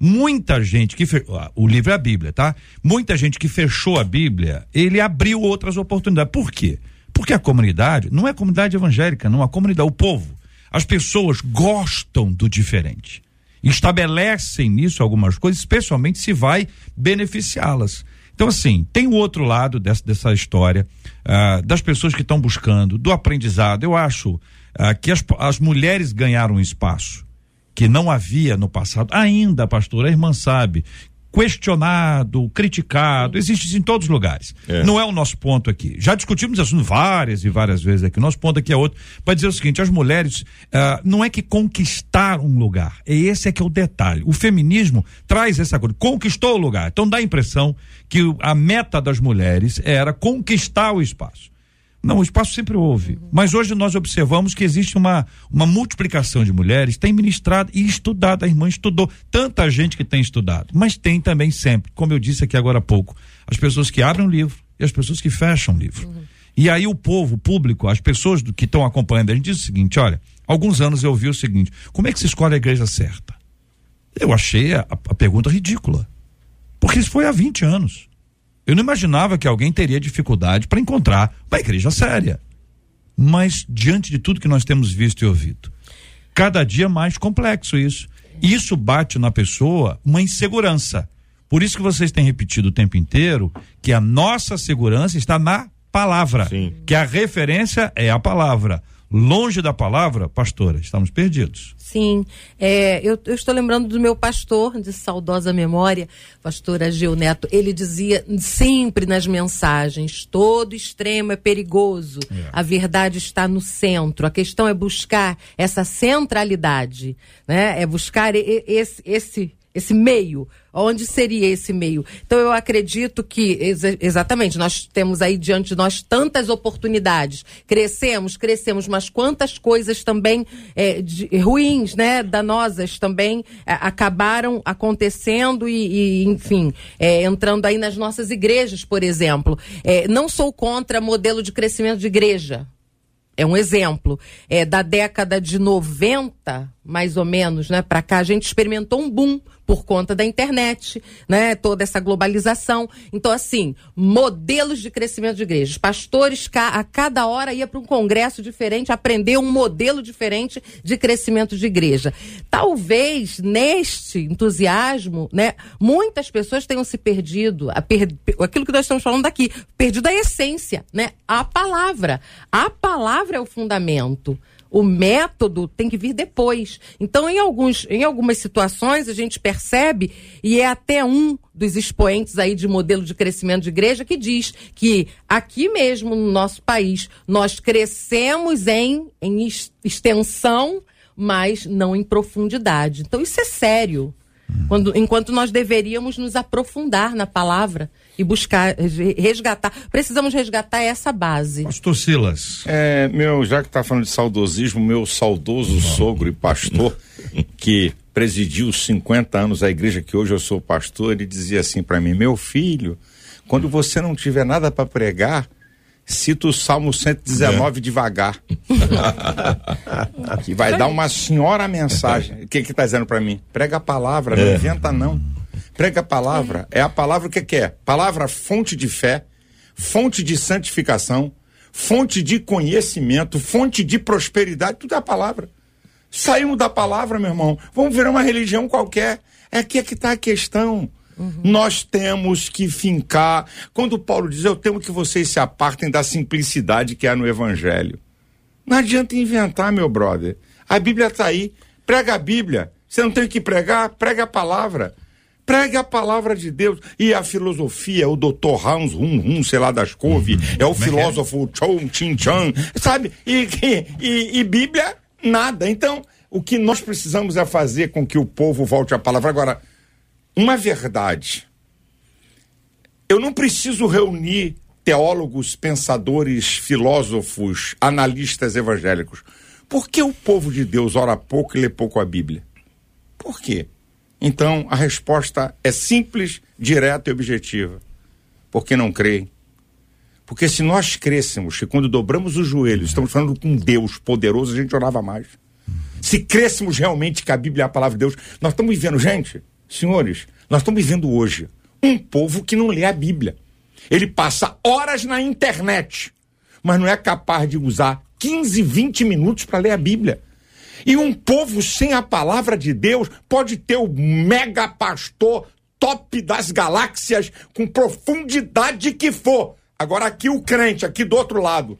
Muita gente que fe... ah, o livro é a Bíblia, tá? Muita gente que fechou a Bíblia, ele abriu outras oportunidades. Por quê? Porque a comunidade não é a comunidade evangélica, não, a comunidade, o povo. As pessoas gostam do diferente. Estabelecem nisso algumas coisas, especialmente se vai beneficiá-las. Então, assim, tem o outro lado dessa, dessa história, ah, das pessoas que estão buscando, do aprendizado. Eu acho ah, que as, as mulheres ganharam espaço que não havia no passado. Ainda, pastor, a irmã sabe, questionado, criticado, existe isso em todos os lugares. É. Não é o nosso ponto aqui. Já discutimos isso várias e várias vezes aqui. Nosso ponto aqui é outro. Para dizer o seguinte: as mulheres ah, não é que conquistaram um lugar. É esse é que é o detalhe. O feminismo traz essa coisa, conquistou o lugar. Então dá a impressão que o- a meta das mulheres era conquistar o espaço. Não, o espaço sempre houve. Mas hoje nós observamos que existe uma, uma multiplicação de mulheres, tem ministrado e estudado. A irmã estudou. Tanta gente que tem estudado. Mas tem também sempre, como eu disse aqui agora há pouco, as pessoas que abrem um livro e as pessoas que fecham o livro. E aí o povo, o público, as pessoas do- que estão acompanhando, a gente diz o seguinte: olha, alguns anos eu ouvi o seguinte: como é que se escolhe a igreja certa? Eu achei a, a pergunta ridícula. Porque isso foi há 20 anos. Eu não imaginava que alguém teria dificuldade para encontrar uma igreja séria. Mas diante de tudo que nós temos visto e ouvido, cada dia mais complexo isso. Isso bate na pessoa uma insegurança. Por isso que vocês têm repetido o tempo inteiro que a nossa segurança está na palavra, Sim. que a referência é a palavra. Longe da palavra, pastora, estamos perdidos. Sim, é, eu, eu estou lembrando do meu pastor de saudosa memória, pastor Agil Neto. Ele dizia sempre nas mensagens: todo extremo é perigoso, a verdade está no centro. A questão é buscar essa centralidade, né? É buscar esse, esse, esse meio. Onde seria esse meio? Então eu acredito que exa- exatamente nós temos aí diante de nós tantas oportunidades. Crescemos, crescemos, mas quantas coisas também é, de- ruins, né, danosas também é, acabaram acontecendo e, e, enfim, é, entrando aí nas nossas igrejas, por exemplo. É, não sou contra modelo de crescimento de igreja. É um exemplo. É, da década de 90, mais ou menos, né, para cá, a gente experimentou um boom por conta da internet, né, toda essa globalização. Então, assim, modelos de crescimento de igrejas. Pastores a cada hora ia para um congresso diferente, aprender um modelo diferente de crescimento de igreja. Talvez neste entusiasmo, né, muitas pessoas tenham se perdido, a per- aquilo que nós estamos falando aqui, perdido a essência, né, a palavra. A palavra é o fundamento. O método tem que vir depois. Então, em, alguns, em algumas situações, a gente percebe, e é até um dos expoentes aí de modelo de crescimento de igreja que diz que aqui mesmo no nosso país nós crescemos em, em ex- extensão, mas não em profundidade. Então, isso é sério. Quando, enquanto nós deveríamos nos aprofundar na palavra e buscar re- resgatar. Precisamos resgatar essa base. Pastor Silas. É, meu, já que tá falando de saudosismo, meu saudoso sogro e pastor, que presidiu 50 anos a igreja que hoje eu sou pastor, ele dizia assim para mim: Meu filho, quando você não tiver nada para pregar, cita o Salmo 119 devagar. que vai dar uma senhora mensagem. O que que tá dizendo para mim? Prega a palavra, não inventa não. Prega a palavra. É a palavra o que que é? Palavra fonte de fé, fonte de santificação, fonte de conhecimento, fonte de prosperidade, tudo é a palavra. Saímos da palavra, meu irmão. Vamos virar uma religião qualquer. É aqui é que está a questão. Nós temos que fincar. Quando Paulo diz, eu temo que vocês se apartem da simplicidade que há no Evangelho. Não adianta inventar, meu brother. A Bíblia está aí. Prega a Bíblia. Você não tem que pregar? Prega a palavra. Pregue a palavra de Deus. E a filosofia, o doutor Hans Hum Hum, sei lá das couve, é o filósofo Chou Chin Chan, sabe? E, e, e, e Bíblia, nada. Então, o que nós precisamos é fazer com que o povo volte à palavra. Agora, uma verdade. Eu não preciso reunir teólogos, pensadores, filósofos, analistas evangélicos. Por que o povo de Deus ora pouco e lê pouco a Bíblia? Por quê? Então, a resposta é simples, direta e objetiva. Porque não creem. Porque se nós crêssemos que quando dobramos os joelhos, estamos falando com Deus poderoso, a gente orava mais. Se crêssemos realmente que a Bíblia é a palavra de Deus, nós estamos vivendo, gente, senhores, nós estamos vivendo hoje um povo que não lê a Bíblia. Ele passa horas na internet, mas não é capaz de usar 15, 20 minutos para ler a Bíblia. E um povo sem a palavra de Deus pode ter o mega pastor top das galáxias com profundidade que for. Agora aqui o crente, aqui do outro lado,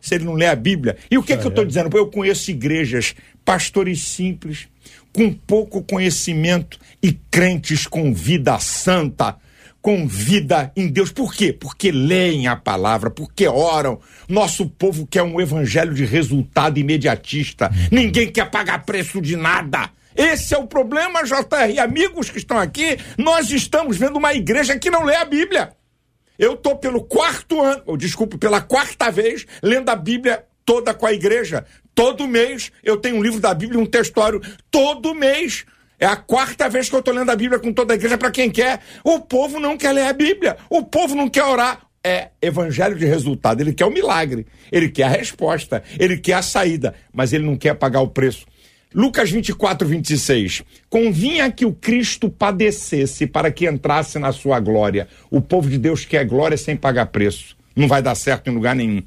se ele não lê a Bíblia. E o que, que eu estou dizendo? Eu conheço igrejas, pastores simples, com pouco conhecimento e crentes com vida santa, com vida em Deus. Por quê? Porque leem a palavra, porque oram. Nosso povo quer um evangelho de resultado imediatista. Ninguém quer pagar preço de nada. Esse é o problema, JR. Amigos que estão aqui, nós estamos vendo uma igreja que não lê a Bíblia. Eu tô pelo quarto ano, ou desculpe, pela quarta vez, lendo a Bíblia toda com a igreja. Todo mês eu tenho um livro da Bíblia, um textório. Todo mês. É a quarta vez que eu tô lendo a Bíblia com toda a igreja para quem quer. O povo não quer ler a Bíblia. O povo não quer orar. É evangelho de resultado. Ele quer o milagre. Ele quer a resposta. Ele quer a saída. Mas ele não quer pagar o preço. Lucas 24, 26. Convinha que o Cristo padecesse para que entrasse na sua glória. O povo de Deus quer glória sem pagar preço. Não vai dar certo em lugar nenhum.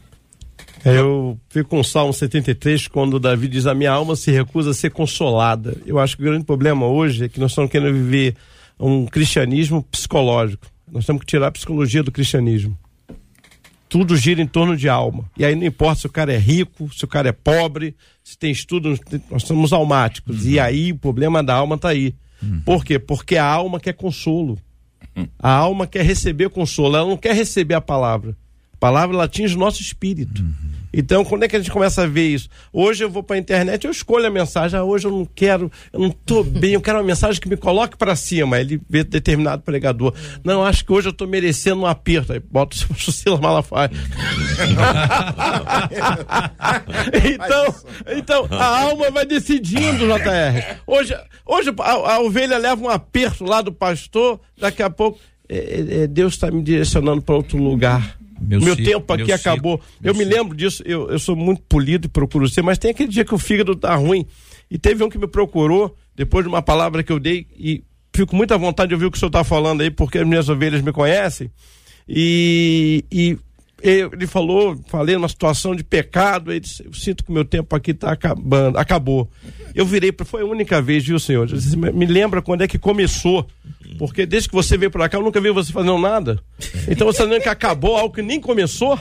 Eu fico com o Salmo 73, quando Davi diz: A minha alma se recusa a ser consolada. Eu acho que o grande problema hoje é que nós estamos querendo viver um cristianismo psicológico. Nós temos que tirar a psicologia do cristianismo. Tudo gira em torno de alma. E aí não importa se o cara é rico, se o cara é pobre, se tem estudo, nós somos almáticos. Uhum. E aí o problema da alma está aí. Uhum. Por quê? Porque a alma quer consolo. A alma quer receber consolo, ela não quer receber a palavra. Palavra ela atinge o nosso espírito. Uhum. Então, quando é que a gente começa a ver isso? Hoje eu vou para a internet, eu escolho a mensagem. Ah, hoje eu não quero, eu não estou bem, eu quero uma mensagem que me coloque para cima. Ele vê determinado pregador. Não, acho que hoje eu estou merecendo um aperto. Aí bota o Silas Malafaia. então, então, a alma vai decidindo, JR. Hoje, hoje a, a ovelha leva um aperto lá do pastor, daqui a pouco. É, é, Deus está me direcionando para outro lugar. Meu, meu ciclo, tempo aqui meu acabou. Ciclo, eu me ciclo. lembro disso, eu, eu sou muito polido e procuro ser, mas tem aquele dia que o fígado tá ruim. E teve um que me procurou, depois de uma palavra que eu dei, e fico muito à vontade de ouvir o que o senhor está falando aí, porque as minhas ovelhas me conhecem. E, e ele falou, falei numa situação de pecado, ele disse, eu sinto que meu tempo aqui está acabando, acabou. Eu virei, foi a única vez, viu, senhor? Disse, me lembra quando é que começou, porque desde que você veio para cá, eu nunca vi você fazendo nada. Então você não que acabou algo que nem começou.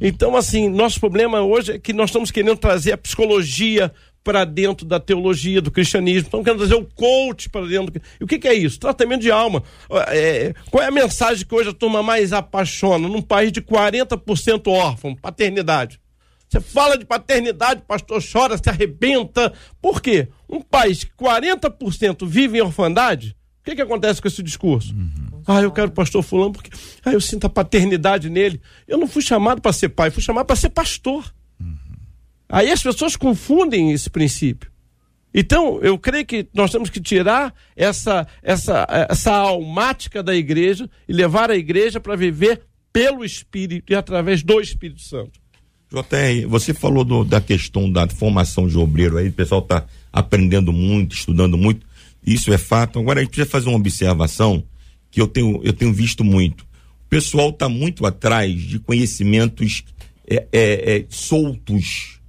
Então, assim, nosso problema hoje é que nós estamos querendo trazer a psicologia para dentro da teologia, do cristianismo. Estamos querendo trazer o coach para dentro. Do... E o que, que, é isso? Tratamento de alma. É, qual é a mensagem que hoje a turma mais apaixona? Num país de 40% órfão, paternidade. Você fala de paternidade, o pastor chora, se arrebenta. Por quê? Um país que 40% vive em orfandade, o que, que acontece com esse discurso? Uhum. Ah, eu quero o pastor fulano porque ah, eu sinto a paternidade nele. Eu não fui chamado para ser pai, fui chamado para ser pastor. Aí as pessoas confundem esse princípio. Então, eu creio que nós temos que tirar essa, essa, essa almática da igreja e levar a igreja para viver pelo Espírito e através do Espírito Santo. JR, você falou do, da questão da formação de obreiro aí, o pessoal está aprendendo muito, estudando muito, isso é fato. Agora a gente precisa fazer uma observação que eu tenho, eu tenho visto muito. O pessoal está muito atrás de conhecimentos é, é, é, soltos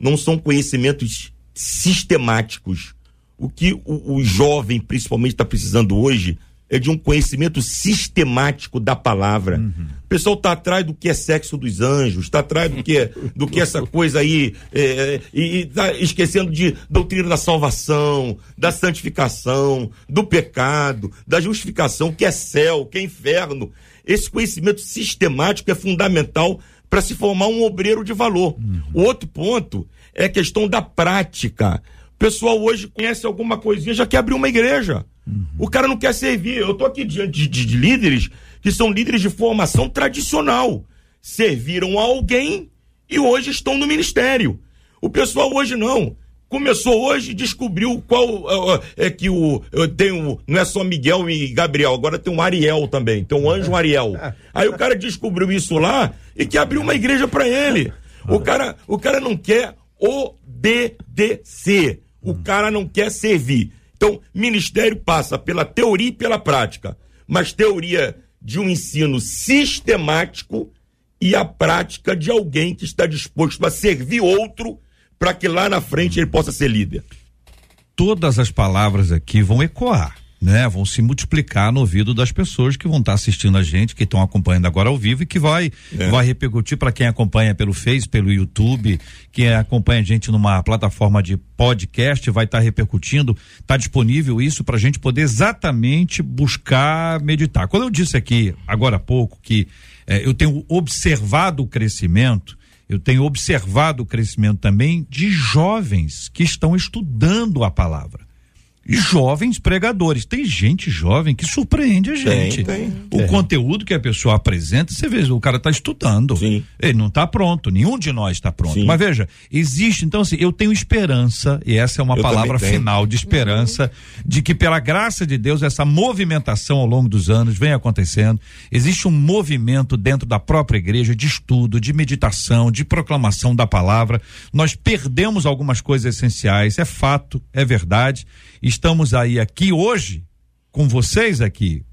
não são conhecimentos sistemáticos. O que o, o jovem, principalmente, está precisando hoje é de um conhecimento sistemático da palavra. Uhum. O pessoal está atrás do que é sexo dos anjos, está atrás do que, é, do que essa coisa aí, é, é e está esquecendo de doutrina da salvação, da santificação, do pecado, da justificação, o que é céu, o que é inferno. Esse conhecimento sistemático é fundamental para se formar um obreiro de valor. Uhum. O outro ponto é a questão da prática. O pessoal hoje conhece alguma coisinha, já quer abrir uma igreja. Uhum. O cara não quer servir. Eu estou aqui diante de, de, de líderes que são líderes de formação tradicional. Serviram a alguém e hoje estão no ministério. O pessoal hoje não começou hoje descobriu qual uh, é que o eu tenho não é só Miguel e Gabriel agora tem um Ariel também tem um anjo Ariel. Aí o cara descobriu isso lá e que abriu uma igreja para ele. O cara o cara não quer obedecer o cara não quer servir. Então ministério passa pela teoria e pela prática mas teoria de um ensino sistemático e a prática de alguém que está disposto a servir outro para que lá na frente ele possa ser líder. Todas as palavras aqui vão ecoar, né? Vão se multiplicar no ouvido das pessoas que vão estar tá assistindo a gente, que estão acompanhando agora ao vivo e que vai é. vai repercutir para quem acompanha pelo Face, pelo YouTube, quem acompanha a gente numa plataforma de podcast, vai estar tá repercutindo, está disponível isso para a gente poder exatamente buscar meditar. Quando eu disse aqui agora há pouco que eh, eu tenho observado o crescimento eu tenho observado o crescimento também de jovens que estão estudando a palavra. Jovens pregadores. Tem gente jovem que surpreende a gente. Tem, tem. O É. conteúdo que a pessoa apresenta, você vê, o cara está estudando. Sim. Ele não está pronto, nenhum de nós está pronto. Sim. Mas veja, existe, então assim, eu tenho esperança, e essa é uma Eu palavra final de esperança, de que pela graça de Deus, essa movimentação ao longo dos anos vem acontecendo. Existe um movimento dentro da própria igreja de estudo, de meditação, de proclamação da palavra. Nós perdemos algumas coisas essenciais, é fato, é verdade. Estamos aí aqui hoje, com vocês aqui,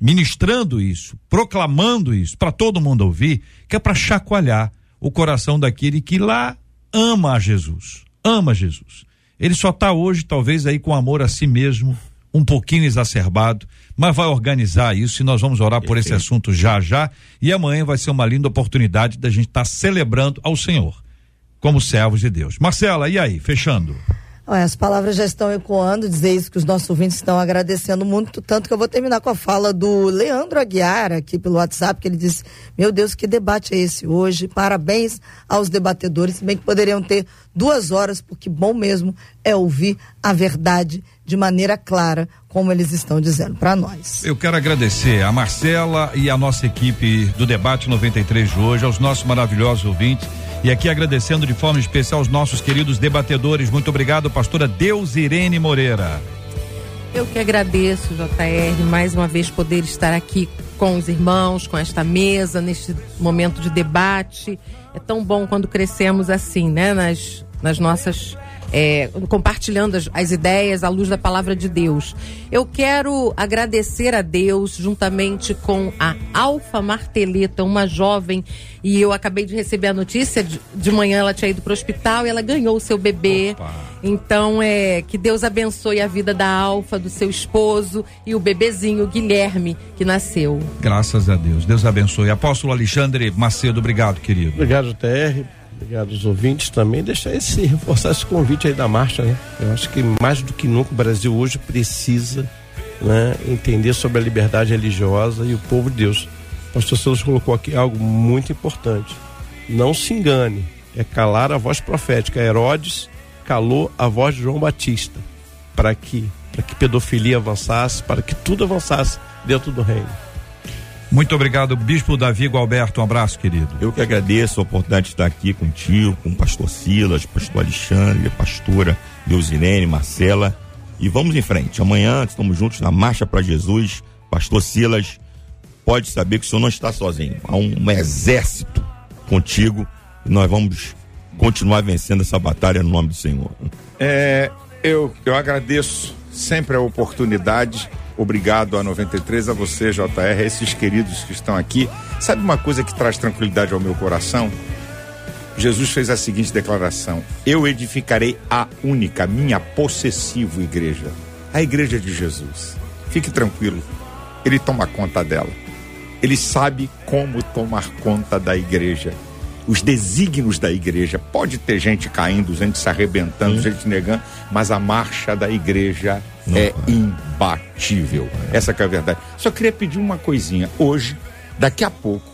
ministrando isso, proclamando isso para todo mundo ouvir, que é para chacoalhar o coração daquele que lá ama a Jesus, ama Jesus. Ele só está hoje talvez aí com amor a si mesmo, um pouquinho exacerbado, mas vai organizar isso e nós vamos orar por esse assunto já já e amanhã vai ser uma linda oportunidade da gente estar celebrando ao Senhor como servos de Deus. Marcela, e aí, fechando? As palavras já estão ecoando, dizer isso que os nossos ouvintes estão agradecendo muito, tanto que eu vou terminar com a fala do Leandro Aguiar aqui pelo WhatsApp, que ele disse: Meu Deus, que debate é esse hoje? Parabéns aos debatedores, se bem que poderiam ter duas horas, porque bom mesmo é ouvir a verdade de maneira clara, como eles estão dizendo para nós. Eu quero agradecer a Marcela e a nossa equipe do Debate 93 de hoje, aos nossos maravilhosos ouvintes. E aqui agradecendo de forma especial aos nossos queridos debatedores. Muito obrigado, pastora Deus Irene Moreira. Eu que agradeço, JR, mais uma vez poder estar aqui com os irmãos, com esta mesa, neste momento de debate. É tão bom quando crescemos assim, né? Nas, nas nossas. É, compartilhando as, as ideias à luz da palavra de Deus. Eu quero agradecer a Deus juntamente com a Alfa Marteleta, uma jovem, e eu acabei de receber a notícia, de, de manhã ela tinha ido para o hospital e ela ganhou o seu bebê. Então, é que Deus abençoe a vida da Alfa, do seu esposo e o bebezinho Guilherme que nasceu. Graças a Deus. Deus abençoe. Apóstolo Alexandre Macedo, obrigado, querido. Obrigado, TR. Obrigado aos ouvintes também. Deixar esse, reforçar esse convite aí da marcha, né? Eu acho que mais do que nunca o Brasil hoje precisa né, entender sobre a liberdade religiosa e o povo de Deus. O pastor Silas colocou aqui algo muito importante. Não se engane, é calar a voz profética. Herodes calou a voz de João Batista para que, para que pedofilia avançasse, para que tudo avançasse dentro do reino. Muito obrigado, Bispo Davi Gualberto. Um abraço, querido. Eu que agradeço a oportunidade de estar aqui contigo, com o pastor Silas, pastor Alexandre, pastora Deusirene, Marcela. E vamos em frente. Amanhã estamos juntos na Marcha para Jesus. Pastor Silas, pode saber que o senhor não está sozinho. Há um exército contigo e nós vamos continuar vencendo essa batalha no nome do Senhor. É, eu, eu agradeço sempre a oportunidade. Obrigado a 93, a você, JR, a esses queridos que estão aqui. Sabe uma coisa que traz tranquilidade ao meu coração? Jesus fez a seguinte declaração: Eu edificarei a única, minha possessiva igreja, a igreja de Jesus. Fique tranquilo, ele toma conta dela. Ele sabe como tomar conta da igreja. Os desígnios da igreja. Pode ter gente caindo, gente se arrebentando, gente negando, mas a marcha da igreja é imbatível. Essa que é a verdade. Só queria pedir uma coisinha. Hoje, daqui a pouco,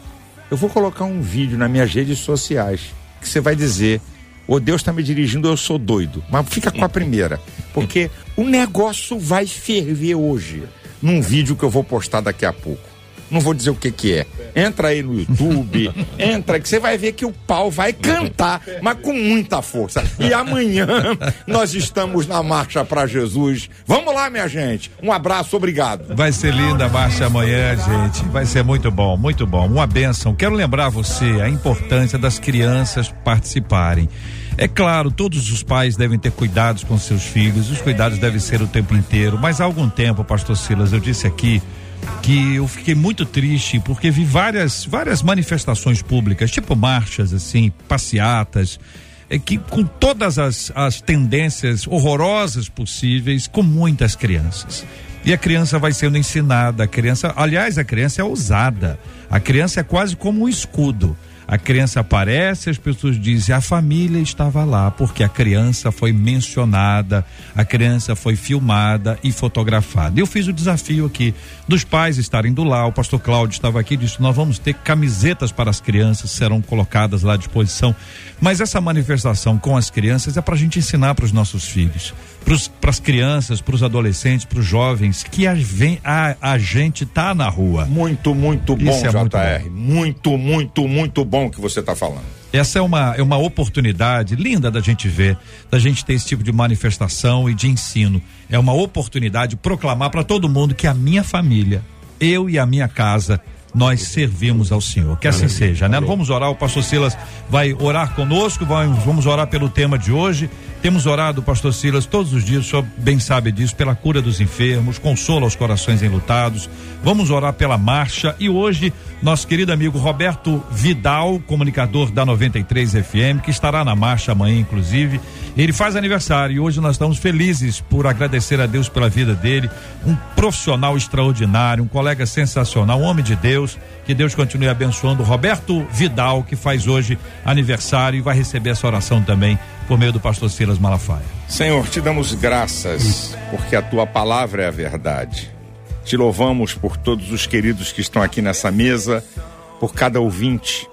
eu vou colocar um vídeo nas minhas redes sociais que você vai dizer: Ô Deus está me dirigindo, eu sou doido. Mas fica com a primeira, porque o negócio vai ferver hoje num vídeo que eu vou postar daqui a pouco. Não vou dizer o que que é. Entra aí no YouTube, entra que você vai ver que o pau vai cantar, mas com muita força. E amanhã nós estamos na marcha para Jesus. Vamos lá, minha gente. Um abraço, obrigado. Vai ser linda a marcha amanhã, gente. Vai ser muito bom, muito bom. Uma benção. Quero lembrar você a importância das crianças participarem. É claro, todos os pais devem ter cuidados com seus filhos, os cuidados devem ser o tempo inteiro, mas há algum tempo, pastor Silas, eu disse aqui que eu fiquei muito triste porque vi várias várias manifestações públicas, tipo marchas assim, passeatas, é que com todas as, as tendências horrorosas possíveis, com muitas crianças. E a criança vai sendo ensinada, a criança, aliás, a criança é ousada. A criança é quase como um escudo. A criança aparece, as pessoas dizem a família estava lá, porque a criança foi mencionada, a criança foi filmada e fotografada. Eu fiz o desafio aqui dos pais estarem do lá. O pastor Cláudio estava aqui e disse: Nós vamos ter camisetas para as crianças, serão colocadas lá à disposição. Mas essa manifestação com as crianças é para a gente ensinar para os nossos filhos. para as crianças, para os adolescentes, para os jovens, que a, vem, a, a gente tá na rua. Muito, muito bom, Isso é JR. muito bom. Muito, muito, muito bom que você está falando. Essa é uma, é uma oportunidade linda da gente ver, da gente ter esse tipo de manifestação e de ensino. É uma oportunidade de proclamar para todo mundo que a minha família, eu e a minha casa, nós servimos ao Senhor. Que assim seja, né? Vamos orar, o pastor Silas vai orar conosco, vamos, vamos orar pelo tema de hoje. Temos orado, pastor Silas, todos os dias, o senhor bem sabe disso, pela cura dos enfermos, consola os corações enlutados. Vamos orar pela marcha e hoje, nosso querido amigo Roberto Vidal, comunicador da 93 FM, que estará na marcha amanhã, inclusive. Ele faz aniversário e hoje nós estamos felizes por agradecer a Deus pela vida dele. Um profissional extraordinário, um colega sensacional, um homem de Deus. Que Deus continue abençoando. Roberto Vidal, que faz hoje aniversário e vai receber essa oração também por meio do pastor Silas Malafaia. Senhor, te damos graças porque a tua palavra é a verdade. Te louvamos por todos os queridos que estão aqui nessa mesa, por cada ouvinte.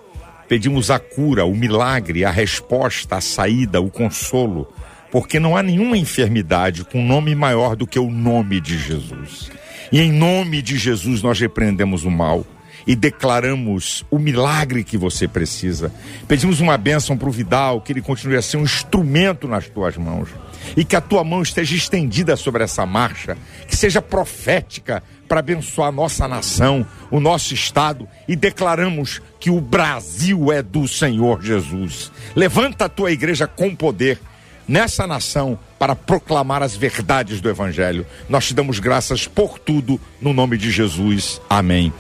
Pedimos a cura, o milagre, a resposta, a saída, o consolo, porque não há nenhuma enfermidade com nome maior do que o nome de Jesus. E em nome de Jesus nós repreendemos o mal e declaramos o milagre que você precisa. Pedimos uma bênção para o Vidal, que ele continue a ser um instrumento nas tuas mãos. E que a tua mão esteja estendida sobre essa marcha, que seja profética para abençoar nossa nação, o nosso estado, e declaramos que o Brasil é do Senhor Jesus. Levanta a tua igreja com poder nessa nação para proclamar as verdades do Evangelho. Nós te damos graças por tudo, no nome de Jesus. Amém.